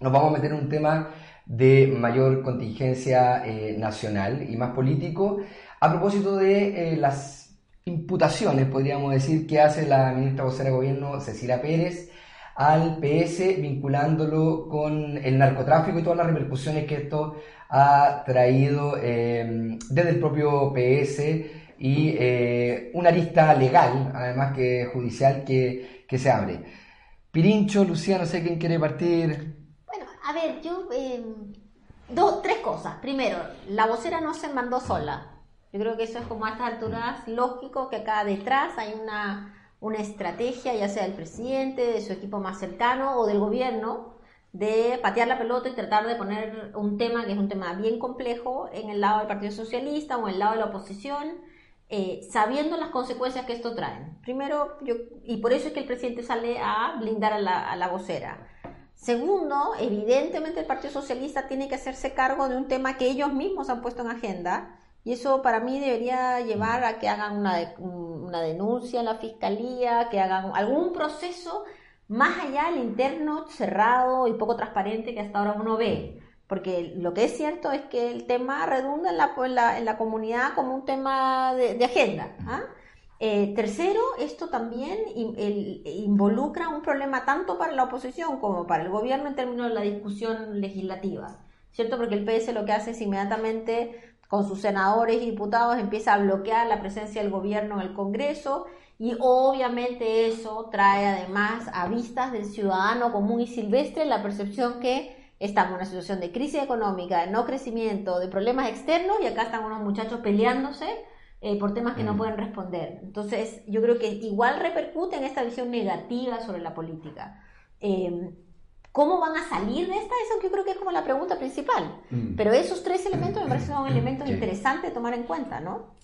Nos vamos a meter en un tema de mayor contingencia eh, nacional y más político, a propósito de eh, las imputaciones, podríamos decir, que hace la ministra vocera de Gobierno, Cecilia Pérez, al PS, vinculándolo con el narcotráfico y todas las repercusiones que esto ha traído eh, desde el propio PS y una lista legal, además que judicial, que, que se abre. Pirincho, Lucía, no sé quién quiere partir. A ver, yo... Eh, dos, tres cosas. Primero, la vocera no se mandó sola. Yo creo que eso es como a estas alturas lógico que acá detrás hay una, una estrategia, ya sea del presidente, de su equipo más cercano o del gobierno, de patear la pelota y tratar de poner un tema que es un tema bien complejo en el lado del Partido Socialista o en el lado de la oposición, eh, sabiendo las consecuencias que esto trae. Primero, yo, y por eso es que el presidente sale a blindar a la, a la vocera. Segundo, evidentemente el Partido Socialista tiene que hacerse cargo de un tema que ellos mismos han puesto en agenda y eso para mí debería llevar a que hagan una, una denuncia en la fiscalía, que hagan algún proceso más allá del interno cerrado y poco transparente que hasta ahora uno ve. Porque lo que es cierto es que el tema redunda en la, en la, comunidad como un tema de, agenda. ¿ah? Eh, tercero, esto también involucra un problema tanto para la oposición como para el gobierno en términos de la discusión legislativa, ¿cierto? Porque el PS lo que hace es inmediatamente con sus senadores y diputados empieza a bloquear la presencia del gobierno en el Congreso y obviamente eso trae además a vistas del ciudadano común y silvestre la percepción que estamos en una situación de crisis económica, de no crecimiento, de problemas externos y acá están unos muchachos peleándose eh, por temas que no mm. pueden responder. Entonces, yo creo que igual repercute en esta visión negativa sobre la política. Em, ¿Cómo van a salir de esta? Eso yo creo que es como la pregunta principal. Mm. Pero esos tres elementos me parecen son elementos interesantes de tomar en cuenta, ¿no?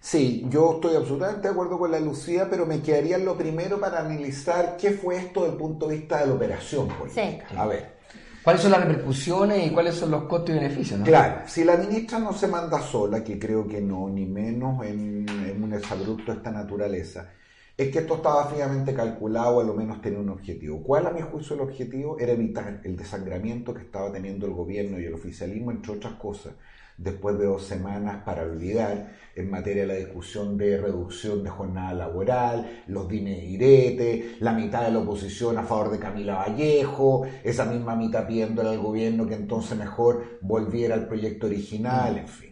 Sí, yo estoy absolutamente de acuerdo con la Lucía, pero me quedaría en lo primero para analizar qué fue esto desde el punto de vista de la operación política. A ver, ¿Cuáles son las repercusiones y cuáles son los costos y beneficios? Claro, si la ministra no se manda sola, que creo que no, ni menos en, un exabrupto de esta naturaleza, es que esto estaba fijamente calculado, a lo menos tenía un objetivo. ¿Cuál a mi juicio el objetivo? Era evitar el desangramiento que estaba teniendo el gobierno y el oficialismo, entre otras cosas, después de dos semanas para olvidar en materia de la discusión de reducción de jornada laboral, los dime y la mitad de la oposición a favor de Camila Vallejo, esa misma mitad pidiéndole al gobierno que entonces mejor volviera al proyecto original, en fin.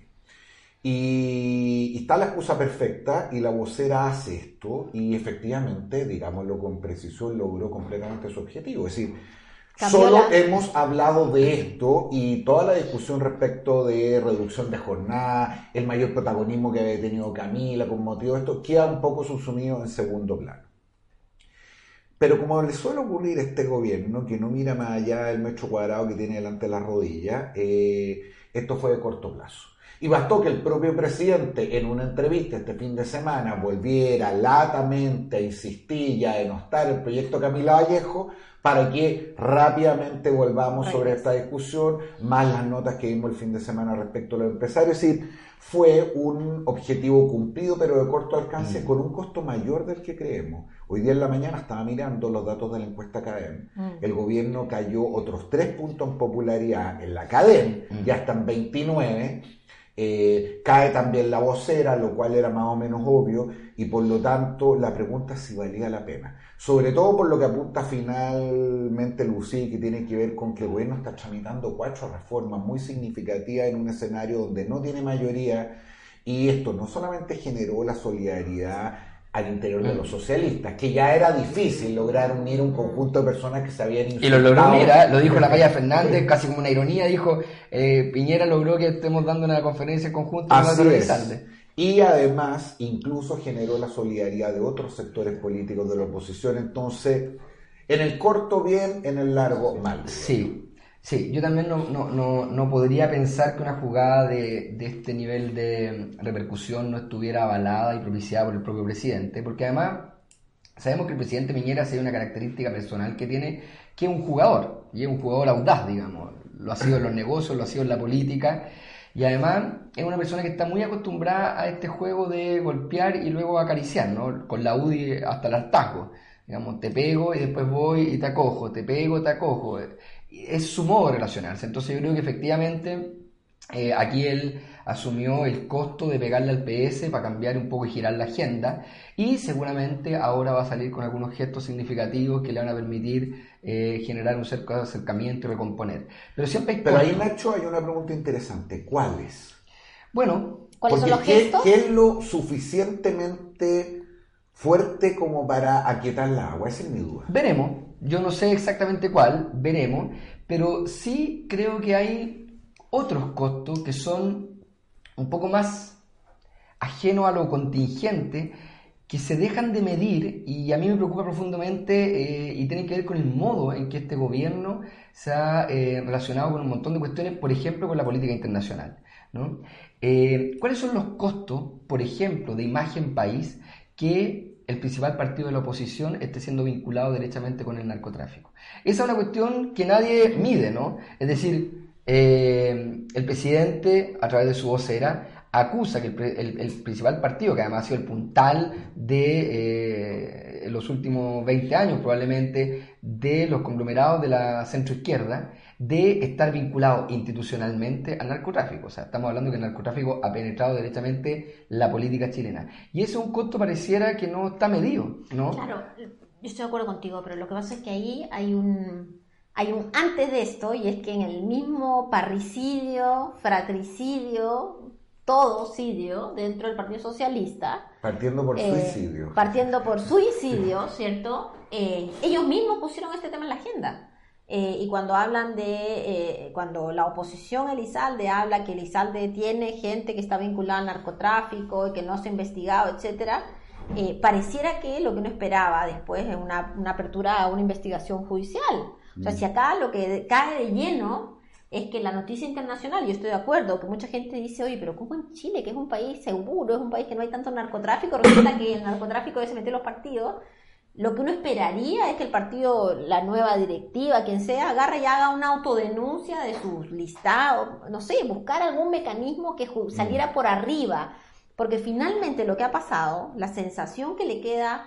Y, está la excusa perfecta y la vocera hace esto y efectivamente, digámoslo con precisión, logró completamente su objetivo. Es decir, Solo hemos hablado de esto y toda la discusión respecto de reducción de jornada, el mayor protagonismo que había tenido Camila con motivo de esto, queda un poco subsumido en segundo plano. Pero como le suele ocurrir a este gobierno, que no mira más allá del metro cuadrado que tiene delante de la rodilla, eh, esto fue de corto plazo. Y bastó que el propio presidente en una entrevista este fin de semana volviera latamente a insistir y a denostar el proyecto Camila Vallejo para que rápidamente volvamos sobre esta discusión, más las notas que vimos el fin de semana respecto a los empresarios. Es decir, fue un objetivo cumplido, pero de corto alcance, mm. con un costo mayor del que creemos. Hoy día en la mañana estaba mirando los datos de la encuesta CADEM. Mm. El gobierno cayó otros tres puntos en popularidad en la CADEM, mm. ya están 29. Eh, cae también la vocera, lo cual era más o menos obvio, y por lo tanto la pregunta es si valía la pena. Sobre todo por lo que apunta finalmente Lucy, que tiene que ver con que el gobierno está tramitando cuatro reformas muy significativas en un escenario donde no tiene mayoría, y esto no solamente generó la solidaridad al interior de los socialistas, que ya era difícil lograr unir un conjunto de personas que se habían insultado. Y lo logró, mira, lo dijo la Maya Fernández, casi como una ironía, dijo, eh, Piñera logró que estemos dando una conferencia conjunta. Así y además incluso generó la solidaridad de otros sectores políticos de la oposición. Entonces, en el corto bien, en el largo mal. Sí, sí, yo también no, no, no, podría pensar que una jugada de, de, este nivel de repercusión no estuviera avalada y propiciada por el propio presidente, porque además sabemos que el presidente Miñera tiene una característica personal que tiene, que es un jugador, y es un jugador audaz, digamos lo ha sido en los negocios, lo ha sido en la política. Y además es una persona que está muy acostumbrada a este juego de golpear y luego acariciar, ¿no? Con la UDI hasta el hartazgo. Digamos, te pego y después voy y te acojo, te pego, te acojo. Es su modo de relacionarse. Entonces yo creo que efectivamente eh, aquí él asumió el costo de pegarle al PS para cambiar un poco y girar la agenda y seguramente ahora va a salir con algunos gestos significativos que le van a permitir eh, generar un cerco de acercamiento y recomponer. Pero siempre Pero ahí, Nacho, hay una pregunta interesante. ¿Cuáles? Bueno, ¿cuáles son los ¿qué, gestos? ¿qué es lo suficientemente fuerte como para aquietar la agua? Esa es mi duda. Veremos. Yo no sé exactamente cuál, veremos. Pero sí creo que hay otros costos que son un poco más ajenos a lo contingente, que se dejan de medir y a mí me preocupa profundamente eh, y tiene que ver con el modo en que este gobierno se ha eh, relacionado con un montón de cuestiones, por ejemplo, con la política internacional. Eh, ¿Cuáles son los costos, por ejemplo, de imagen país que el principal partido de la oposición esté siendo vinculado derechamente con el narcotráfico? Esa es una cuestión que nadie mide, ¿no? Es decir, el presidente, a través de su vocera, acusa que el, el, principal partido, que además ha sido el puntal de eh, los últimos 20 años probablemente de los conglomerados de la centroizquierda, de estar vinculado institucionalmente al narcotráfico. O sea, estamos hablando que el narcotráfico ha penetrado directamente la política chilena. Y ese es un costo pareciera que no está medido, ¿no? Claro, yo estoy de acuerdo contigo, pero lo que pasa es que ahí hay un hay un antes de esto y es que en el mismo parricidio, fratricidio, todo sidio dentro del Partido Socialista. Partiendo por eh, suicidio. Partiendo por suicidio, ¿cierto? Eh, ellos mismos pusieron este tema en la agenda. Eh, y cuando hablan de, cuando la oposición Elizalde habla que Elizalde tiene gente que está vinculada al narcotráfico y que no se ha investigado, etcétera, pareciera que lo que uno esperaba después es una, una apertura a una investigación judicial. O sea, si acá lo que cae de lleno es que la noticia internacional, yo estoy de acuerdo, que mucha gente dice, oye, pero ¿cómo en Chile, que es un país seguro, es un país que no hay tanto narcotráfico, resulta que el narcotráfico se mete en los partidos? Lo que uno esperaría es que el partido, la nueva directiva, quien sea, agarre y haga una autodenuncia de sus listados, no sé, buscar algún mecanismo que saliera por arriba, porque finalmente lo que ha pasado, la sensación que le queda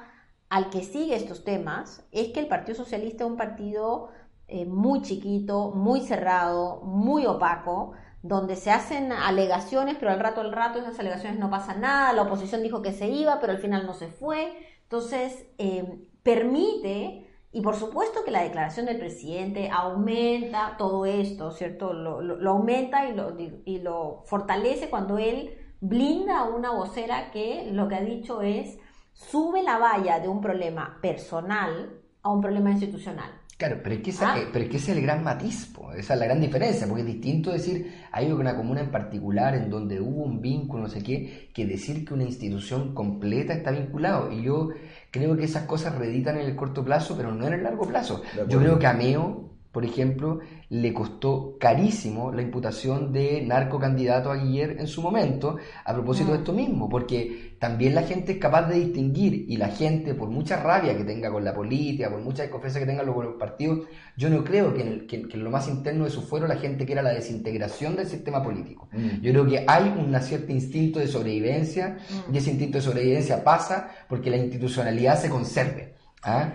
al que sigue estos temas, es que el Partido Socialista es un partido eh, muy chiquito, muy cerrado, muy opaco, donde se hacen alegaciones, pero al rato al rato esas alegaciones no pasa nada, la oposición dijo que se iba, pero al final no se fue. Entonces, eh, permite, y por supuesto que la declaración del presidente aumenta todo esto, ¿cierto? Lo, lo, aumenta y lo, y lo fortalece cuando él blinda a una vocera que lo que ha dicho es sube la valla de un problema personal a un problema institucional. Claro, pero es que, esa, Ah. eh, pero es que ese es el gran matiz, po, esa es la gran diferencia, porque es distinto decir hay una comuna en particular en donde hubo un vínculo, no sé qué, que decir que una institución completa está vinculado. Y yo creo que esas cosas reeditan en el corto plazo, pero no en el largo plazo. Yo creo que a Meo, por ejemplo, le costó carísimo la imputación de narcocandidato a Guiller en su momento, a propósito de Mm. esto mismo, porque también la gente es capaz de distinguir y la gente, por mucha rabia que tenga con la política, por mucha desconfianza que tenga con los partidos, yo no creo que en, el- que- que en lo más interno de su fuero la gente quiera la desintegración del sistema político. Mm. Yo creo que hay un cierto instinto de sobrevivencia Mm. y ese instinto de sobrevivencia pasa porque la institucionalidad se conserve. ¿ah?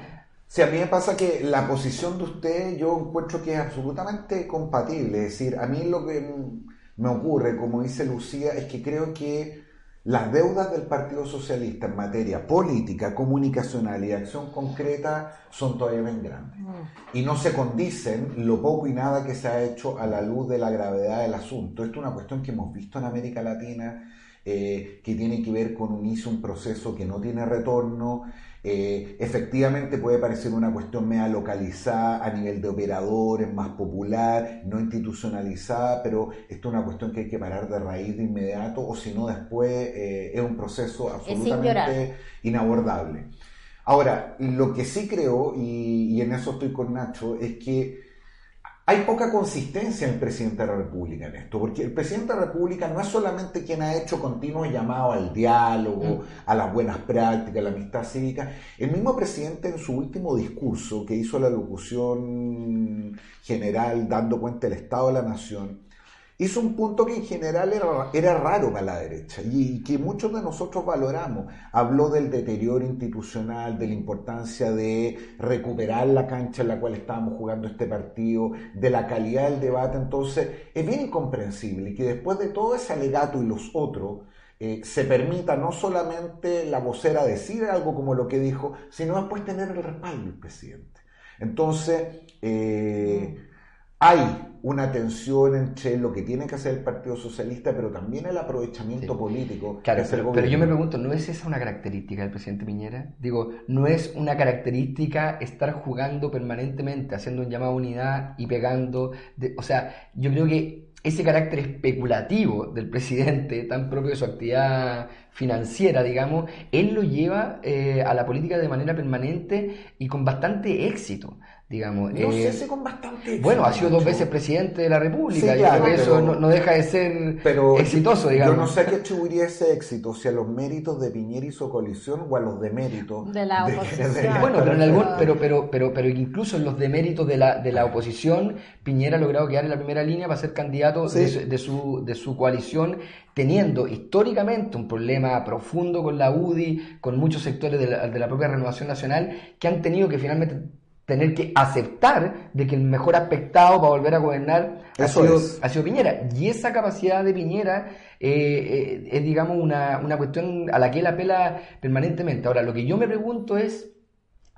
Sí, a mí me pasa que la posición de usted yo encuentro que es absolutamente compatible. Es decir, a mí lo que mm, me ocurre, como dice Lucía, es que creo que las deudas del Partido Socialista en materia política, comunicacional y acción concreta son todavía bien grandes. Y no se condicen lo poco y nada que se ha hecho a la luz de la gravedad del asunto. Esto es una cuestión que hemos visto en América Latina, eh, que tiene que ver con un inicio, un proceso que no tiene retorno. Eh, efectivamente puede parecer una cuestión media localizada a nivel de operadores, más popular, no institucionalizada, pero esto es una cuestión que hay que parar de raíz de inmediato o si no después eh, es un proceso absolutamente inabordable. Ahora, lo que sí creo, y, y en eso estoy con Nacho, es que hay poca consistencia en el presidente de la República en esto, porque el presidente de la República no es solamente quien ha hecho continuos llamados al diálogo, mm. a las buenas prácticas, a la amistad cívica. El mismo presidente en su último discurso, que hizo la locución general dando cuenta del Estado de la Nación, hizo un punto que en general era, raro para la derecha y que muchos de nosotros valoramos. Habló del deterioro institucional, de la importancia de recuperar la cancha en la cual estábamos jugando este partido, de la calidad del debate. Entonces, es bien incomprensible que después de todo ese alegato y los otros, eh, se permita no solamente la vocera decir algo como lo que dijo, sino después tener el respaldo del presidente. Entonces, eh, hay una tensión entre lo que tiene que hacer el Partido Socialista, pero también el aprovechamiento político claro, pero, yo me pregunto, ¿no es esa una característica del presidente Piñera? Digo, ¿no es una característica estar jugando permanentemente, haciendo un llamado a unidad y pegando? o sea, yo creo que ese carácter especulativo del presidente, tan propio de su actividad financiera, digamos, él lo lleva eh, a la política de manera permanente y con bastante éxito digamos. No sé eh, si con bastante Bueno, ha sido dos veces presidente de la República, y eso no, deja de ser exitoso, digamos. Yo no sé a qué atribuiría ese éxito, si a los méritos de Piñera y su coalición o a los deméritos de la oposición. bueno, pero, en algún, pero, pero, pero, pero incluso en los deméritos de la, de la oposición, Piñera ha logrado quedar en la primera línea para ser candidato de, su, de, su, coalición teniendo históricamente un problema profundo con la UDI, con muchos sectores de la, de la propia Renovación Nacional, que han tenido que finalmente tener que aceptar de que el mejor aspectado para volver a gobernar ha sido, ha sido, Piñera. Y esa capacidad de Piñera eh, eh, es, digamos, una, una, cuestión a la que él apela permanentemente. Ahora, lo que yo me pregunto es,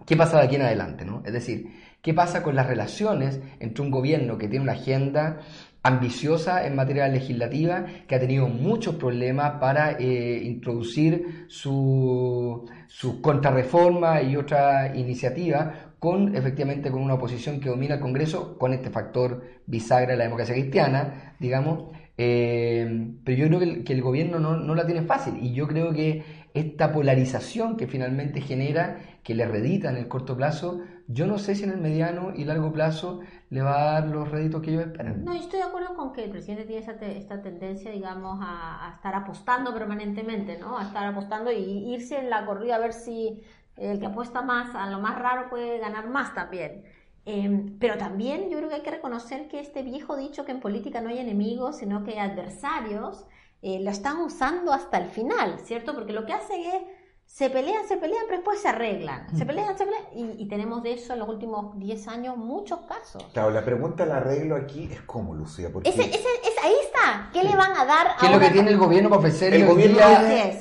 ¿qué pasa de aquí en adelante? ¿no? Es decir, ¿qué pasa con las relaciones entre un gobierno que tiene una agenda ambiciosa en materia legislativa, que ha tenido muchos problemas para eh, introducir su, su contrarreforma y otra iniciativa, con efectivamente con una oposición que domina el Congreso, con este factor bisagra de la democracia cristiana, digamos, eh, pero yo creo que el, gobierno no, no, la tiene fácil. Y yo creo que esta polarización que finalmente genera, que le redita en el corto plazo, yo no sé si en el mediano y largo plazo le va a dar los réditos que ellos esperan. No, yo estoy de acuerdo con que el presidente tiene esta, esta tendencia, digamos, a, a, estar apostando permanentemente, ¿no? A estar apostando y irse en la corrida a ver si el que apuesta más a lo más raro puede ganar más también. Em, pero también yo creo que hay que reconocer que este viejo dicho que en política no hay enemigos, sino que hay adversarios, eh, lo están usando hasta el final, ¿cierto? Porque lo que hacen es se pelean, se pelean, pero después se arreglan. Se pelean, se pelean. Y, tenemos de eso en los últimos 10 años muchos casos. Claro, la pregunta del arreglo aquí es cómo, Lucía. Porque... Ese, ese, ahí está. ¿Qué le van a dar ¿Qué es lo que tiene el gobierno para ofrecer? El gobierno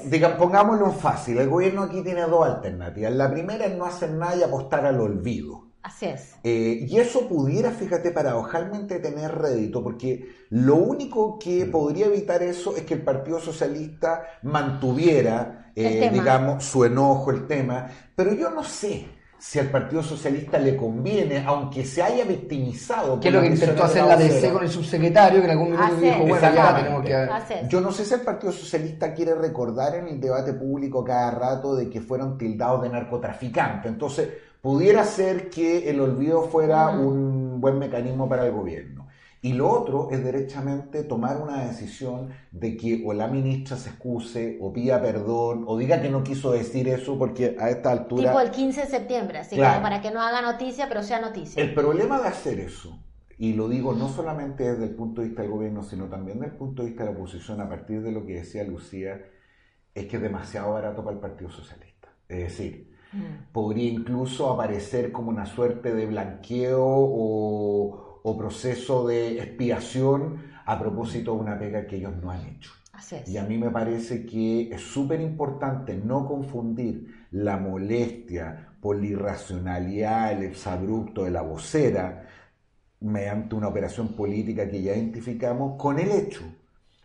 diga, pongámoslo fácil. El gobierno aquí tiene dos alternativas. La primera es no hacer nada y apostar al olvido. Así es. Eh, y eso pudiera, fíjate, paradojalmente tener rédito, porque lo único que mm. podría evitar eso es que el Partido Socialista mantuviera, eh, digamos, su enojo, el tema. Pero yo no sé si al Partido Socialista le conviene, aunque se haya victimizado. Que es lo que intentó hacer la DC con el subsecretario, que en algún momento dijo, bueno, ya tenemos que... Yo no sé si el Partido Socialista quiere recordar en el debate público cada rato de que fueron tildados de narcotraficantes. Entonces, pudiera ser que el olvido fuera un buen mecanismo para el gobierno. Y lo otro es derechamente tomar una decisión de que o la ministra se excuse o pida perdón o diga que no quiso decir eso porque a esta altura... Tipo el 15 de septiembre, así que para que no haga noticia, pero sea noticia. El problema de hacer eso, y lo digo no solamente desde el punto de vista del gobierno, sino también desde el punto de vista de la oposición, a partir de lo que decía Lucía, es que es demasiado barato para el Partido Socialista. Es decir, Mm. Podría incluso aparecer como una suerte de blanqueo o, proceso de expiación a propósito de una pega que ellos no han hecho. Y a mí me parece que es súper importante no confundir la molestia por la irracionalidad, el exabrupto de la vocera, mediante una operación política que ya identificamos, con el hecho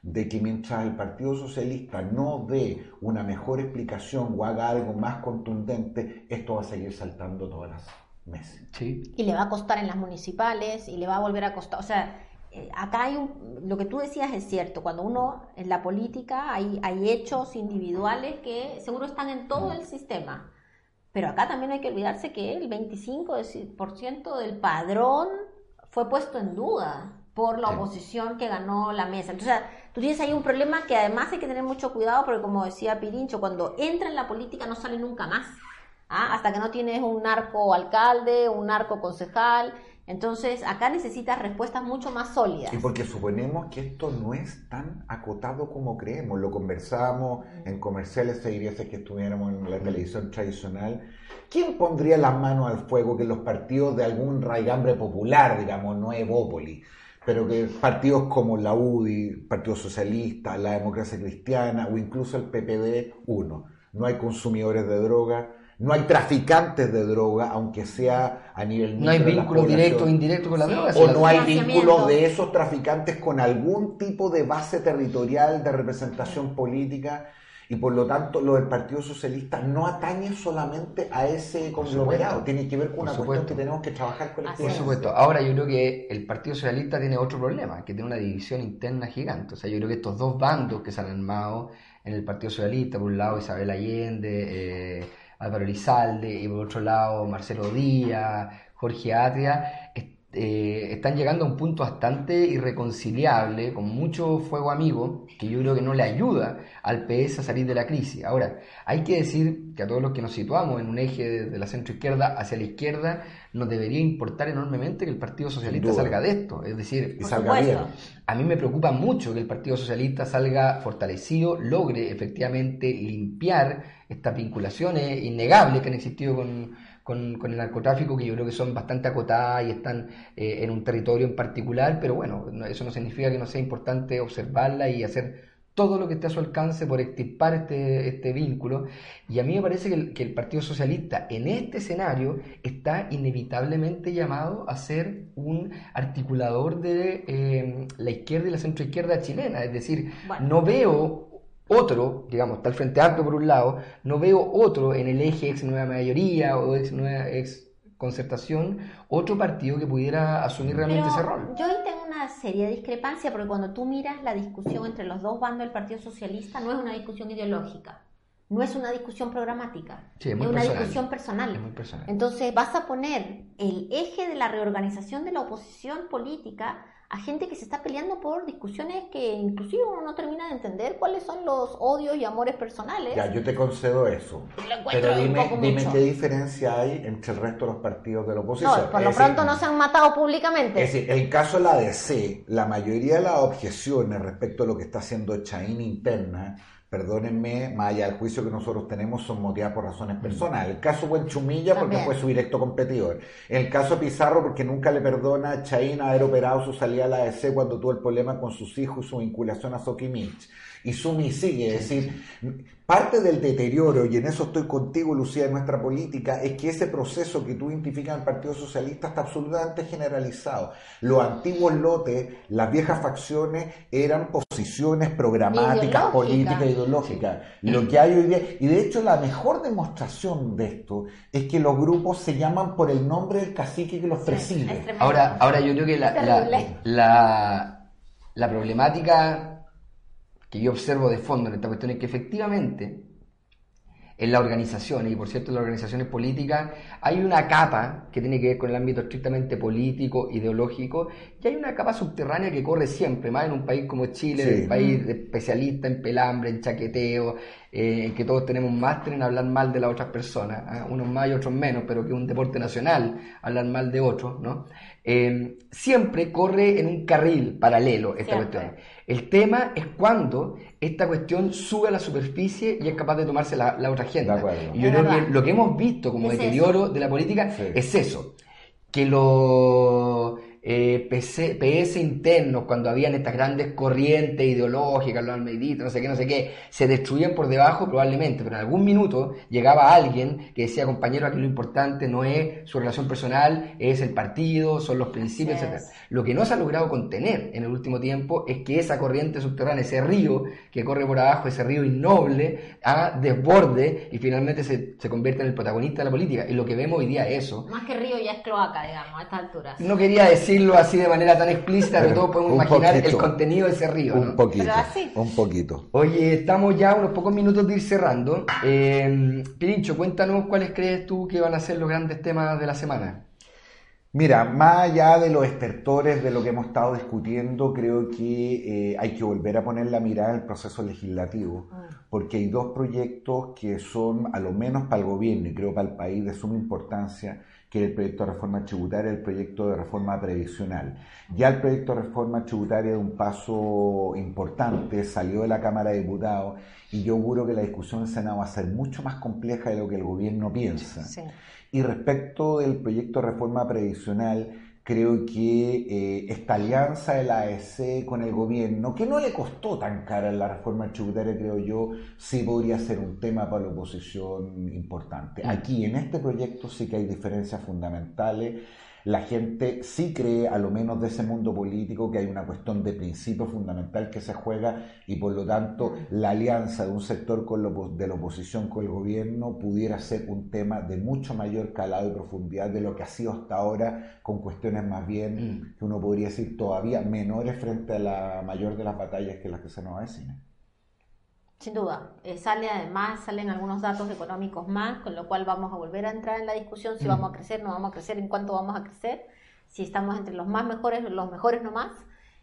de que mientras el Partido Socialista no dé una mejor explicación o haga algo más contundente, esto va a seguir saltando todas las meses. Y le va a costar en las municipales y le va a volver a costar, o sea, eh, acá hay un, lo que tú decías es cierto, cuando uno en la política hay, hay hechos individuales que seguro están en todo el sistema, pero acá también hay que olvidarse que el 25% del padrón fue puesto en duda por la oposición que ganó la mesa. Entonces, tú tienes ahí un problema que además hay que tener mucho cuidado porque como decía Pirincho, cuando entra en la política no sale nunca más. ¿ah? Hasta que no tienes un narco alcalde, un narco concejal. Entonces, acá necesitas respuestas mucho más sólidas. Y porque suponemos que esto no es tan acotado como creemos. Lo conversábamos en comerciales seis veces que estuviéramos en la televisión tradicional. ¿Quién pondría las manos al fuego que los partidos de algún raigambre popular, digamos, no Evópoli, pero que partidos como la UDI, Partido Socialista, la Democracia Cristiana o incluso el PPD, uno, no hay consumidores de droga, no hay traficantes de droga, aunque sea a nivel... No hay vínculos directos o indirectos con la droga. O no hay vínculos de esos traficantes con algún tipo de base territorial de representación política y por lo tanto lo del Partido Socialista no atañe solamente a ese conglomerado, tiene que ver con una cuestión que tenemos que trabajar colectivamente. Por supuesto. Ahora yo creo que el Partido Socialista tiene otro problema, que tiene una división interna gigante. O sea, yo creo que estos dos bandos que se han armado en el Partido Socialista, por un lado Isabel Allende, eh, Álvaro Elizalde, y por otro lado Marcelo Díaz, Jorge Atria, eh, están llegando a un punto bastante irreconciliable, con mucho fuego amigo, que yo creo que no le ayuda al PS a salir de la crisis. Ahora, hay que decir que a todos los que nos situamos en un eje de la centro izquierda hacia la izquierda, nos debería importar enormemente que el Partido Socialista salga de esto. Es decir, salga bien. a mí me preocupa mucho que el Partido Socialista salga fortalecido, logre efectivamente limpiar estas vinculaciones innegables que han existido con, con, el narcotráfico, que yo creo que son bastante acotadas y están eh, en un territorio en particular, pero bueno, eso no significa que no sea importante observarla y hacer todo lo que esté a su alcance por extirpar este, este vínculo. Y a mí me parece que el, Partido Socialista en este escenario está inevitablemente llamado a ser un articulador de eh, la izquierda y la centroizquierda chilena. Es decir, no veo otro, digamos, está el Frente Amplio por un lado, no veo otro en el eje ex nueva mayoría o ex, nueva, ex concertación, otro partido que pudiera asumir realmente ese rol. Yo ahí tengo una seria discrepancia porque cuando tú miras la discusión entre los dos bandos del Partido Socialista no es una discusión ideológica, no es una discusión programática, es, una discusión personal. personal. Entonces vas a poner el eje de la reorganización de la oposición política a gente que se está peleando por discusiones que inclusive uno no termina de entender cuáles son los odios y amores personales. Ya, yo te concedo eso. Pero dime, dime qué diferencia hay entre el resto de los partidos de la oposición. No, por lo pronto no se han matado públicamente. Es decir, el caso de la DC, la mayoría de las objeciones respecto a lo que está haciendo Chaín interna perdónenme, más allá del juicio que nosotros tenemos, son motivadas por razones mm. personales. El caso Buenchumilla, porque fue su directo competidor. El caso Pizarro, porque nunca le perdona a Chaín haber operado su salida a la ADC cuando tuvo el problema con sus hijos y su vinculación a Sokimich y Sumi sigue. Es decir, parte del deterioro, y en eso estoy contigo, Lucía, de nuestra política, es que ese proceso que tú identificas en el Partido Socialista está absolutamente generalizado. Los antiguos lotes, las viejas facciones, eran posiciones programáticas, políticas, ideológicas. Lo que hay hoy día, y de hecho la mejor demostración de esto es que los grupos se llaman por el nombre del cacique que los preside. ahora, ahora yo creo que la, la, la problemática que yo observo de fondo en esta cuestión es que efectivamente en las organizaciones, y por cierto en las organizaciones políticas, hay una capa que tiene que ver con el ámbito estrictamente político, ideológico, y hay una capa subterránea que corre siempre, más en un país como Chile, un país especialista en pelambre, en chaqueteo, eh, en que todos tenemos máster en hablar mal de las otras personas, ¿ah? unos más y otros menos, pero que es un deporte nacional hablar mal de otros, ¿no? Eh, siempre corre en un carril paralelo esta cuestión. El tema es cuando esta cuestión sube a la superficie y es capaz de tomarse la, otra gente. Y yo creo que lo que hemos visto como deterioro de la política es eso, que lo eh, PS, internos, cuando habían estas grandes corrientes ideológicas, los almeiditas, no sé qué, no sé qué, se destruían por debajo probablemente, pero en algún minuto llegaba alguien que decía, compañero, aquí lo importante no es su relación personal, es el partido, son los principios, etc. Lo que no se ha logrado contener en el último tiempo es que esa corriente subterránea, ese río que corre por abajo, ese río innoble, a desborde y finalmente se, se convierte en el protagonista de la política. Y lo que vemos hoy día es eso. Más que río ya es cloaca, digamos, a estas alturas. No quería decir decirlo así de manera tan explícita, pero todos podemos imaginar el contenido de ese río. Un poquito, un poquito. Oye, estamos ya unos pocos minutos de ir cerrando. Eh, Pirincho, cuéntanos cuáles crees tú que van a ser los grandes temas de la semana. Mira, más allá de los estertores de lo que hemos estado discutiendo, creo que eh, hay que volver a poner la mirada en el proceso legislativo, Ah. porque hay dos proyectos que son, a lo menos para el gobierno y creo para el país, de suma importancia, que el proyecto de reforma tributaria el proyecto de reforma previsional. Ya el proyecto de reforma tributaria de un paso importante, salió de la Cámara de Diputados y yo auguro que la discusión en el Senado va a ser mucho más compleja de lo que el gobierno piensa. Sí. Y respecto del proyecto de reforma previsional, creo que eh, esta alianza de la AEC con el gobierno, que no le costó tan cara la reforma tributaria, creo yo, sí podría ser un tema para la oposición importante. Aquí, en este proyecto, sí que hay diferencias fundamentales. La gente sí cree, a lo menos de ese mundo político, que hay una cuestión de principio fundamental que se juega y por lo tanto la alianza de un sector con lo, de la oposición con el gobierno pudiera ser un tema de mucho mayor calado y profundidad de lo que ha sido hasta ahora, con cuestiones más bien que uno podría decir todavía menores frente a la mayor de las batallas que las que se nos avecinan. Sin duda, eh, sale además, salen algunos datos económicos más, con lo cual vamos a volver a entrar en la discusión si vamos a crecer, no vamos a crecer, en cuánto vamos a crecer, si estamos entre los más mejores, los mejores no más.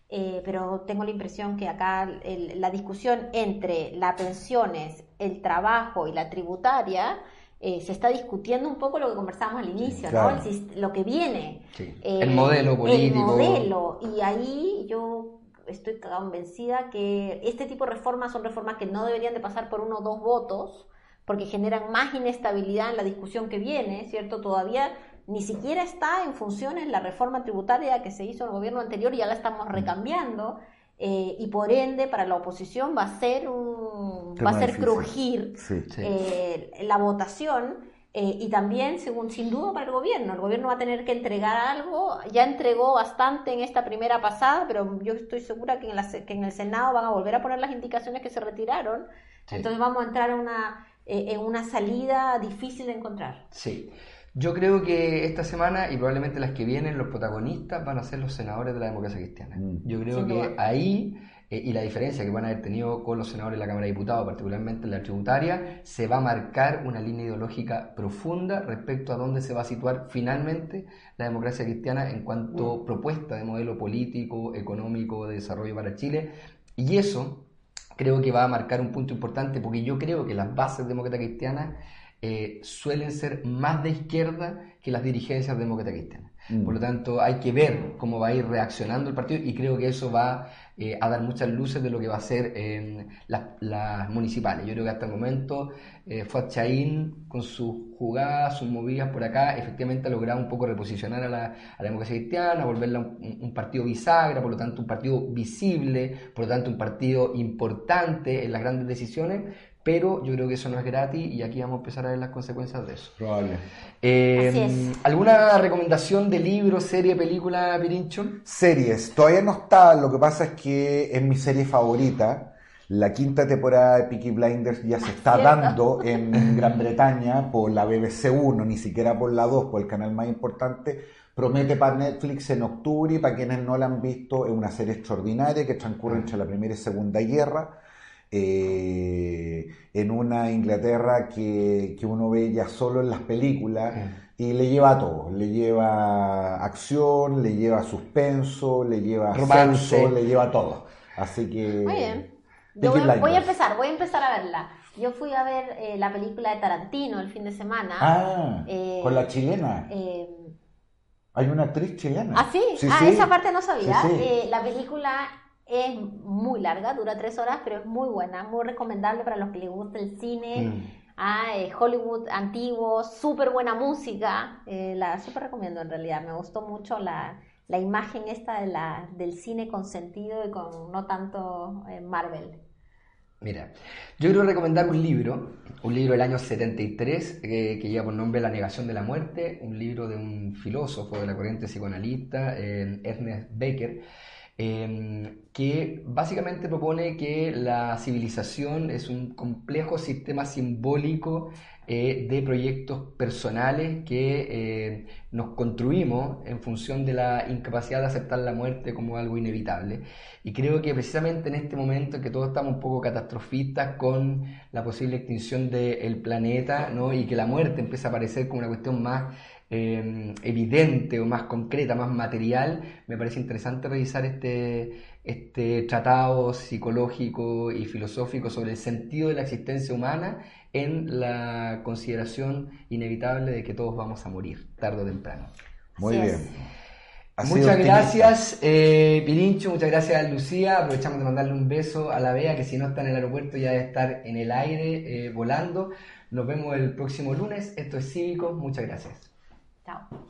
Eh, pero tengo la impresión que acá el- la discusión entre las pensiones, el trabajo y la tributaria eh, se está discutiendo un poco lo que conversábamos al inicio, claro. ¿no? El, lo que viene. Sí. El modelo político. El modelo. Y ahí yo estoy convencida que este tipo de reformas son reformas que no deberían de pasar por uno o dos votos, porque generan más inestabilidad en la discusión que viene, ¿cierto? Todavía ni siquiera está en funciones la reforma tributaria que se hizo en el gobierno anterior y ya la estamos recambiando. eh, y por ende, para la oposición va a ser un Tema va a ser difícil. crujir Sí. Sí. eh, la votación eh, y también, según, sin duda, para el gobierno. El gobierno va a tener que entregar algo. Ya entregó bastante en esta primera pasada, pero yo estoy segura que en, la que en el Senado van a volver a poner las indicaciones que se retiraron. Sí. Entonces vamos a entrar en una, eh, en una salida difícil de encontrar. Sí. Yo creo que esta semana y probablemente las que vienen, los protagonistas van a ser los senadores de la democracia cristiana. Mm. Yo creo Sin que duda. ahí, eh, y la diferencia que van a haber tenido con los senadores de la Cámara de Diputados, particularmente en la tributaria, se va a marcar una línea ideológica profunda respecto a dónde se va a situar finalmente la democracia cristiana en cuanto propuesta de modelo político, económico, de desarrollo para Chile. Y eso creo que va a marcar un punto importante porque yo creo que las bases demócratas cristianas eh, suelen ser más de izquierda que las dirigencias demócratas cristianas. Mm. Por lo tanto, hay que ver cómo va a ir reaccionando el partido y creo que eso va eh, a dar muchas luces de lo que va a ser las, las municipales. Yo creo que hasta el momento eh, Fuad Chaín, con sus jugadas, sus movidas por acá, efectivamente ha logrado un poco reposicionar a la, a la democracia cristiana, volverla un, un partido bisagra, por lo tanto un partido visible, por lo tanto un partido importante en las grandes decisiones, pero yo creo que eso no es gratis y aquí vamos a empezar a ver las consecuencias de eso. Probable. Eh, Así es. ¿Alguna recomendación de libro, serie, película, Pirincho? Series, todavía no está, lo que pasa es que es mi serie favorita. La quinta temporada de Peaky Blinders ya se está Cierto. dando en Gran Bretaña por la BBC 1, ni siquiera por la 2, por el canal más importante. Promete para Netflix en octubre y para quienes no la han visto es una serie extraordinaria que transcurre entre la Primera y Segunda Guerra. Eh, en una Inglaterra que, que uno ve ya solo en las películas y le lleva a todo, le lleva acción, le lleva suspenso, le lleva Romance. sexo, le lleva todo. Así que... Muy bien. Yo voy, voy a empezar, voy a empezar a verla. Yo fui a ver eh, la película de Tarantino el fin de semana. Ah, Eh, con la chilena. Eh, Hay una actriz chilena. ¿Ah, sí? Sí, ah, sí. esa parte no sabía. Sí, sí. Eh, la película es muy larga, dura tres horas, pero es muy buena, muy recomendable para los que les gusta el cine. Mm. Ah, eh, Hollywood antiguo, súper buena música. Eh, la súper recomiendo en realidad. Me gustó mucho la, la imagen esta de la, del cine con sentido y con no tanto eh, Marvel. Mira, yo quiero recomendar un libro, un libro del año 73 eh, que lleva por nombre La negación de la muerte, un libro de un filósofo de la corriente psicoanalista, Ernest Becker, eh, que básicamente propone que la civilización es un complejo sistema simbólico eh, de proyectos personales que eh, nos construimos en función de la incapacidad de aceptar la muerte como algo inevitable. Y creo que precisamente en este momento en que todos estamos un poco catastrofistas con la posible extinción del planeta, ¿no? y que la muerte empieza a aparecer como una cuestión más eh, evidente o más concreta, más material, me parece interesante revisar este, este tratado psicológico y filosófico sobre el sentido de la existencia humana en la consideración inevitable de que todos vamos a morir, tarde o temprano. Muy Así bien. Muchas optimista. gracias, eh, Pirincho, muchas gracias, Lucía. Aprovechamos de mandarle un beso a la Bea, que si no está en el aeropuerto ya debe estar en el aire eh, volando. Nos vemos el próximo lunes. Esto es Cívicos. Muchas gracias. tal.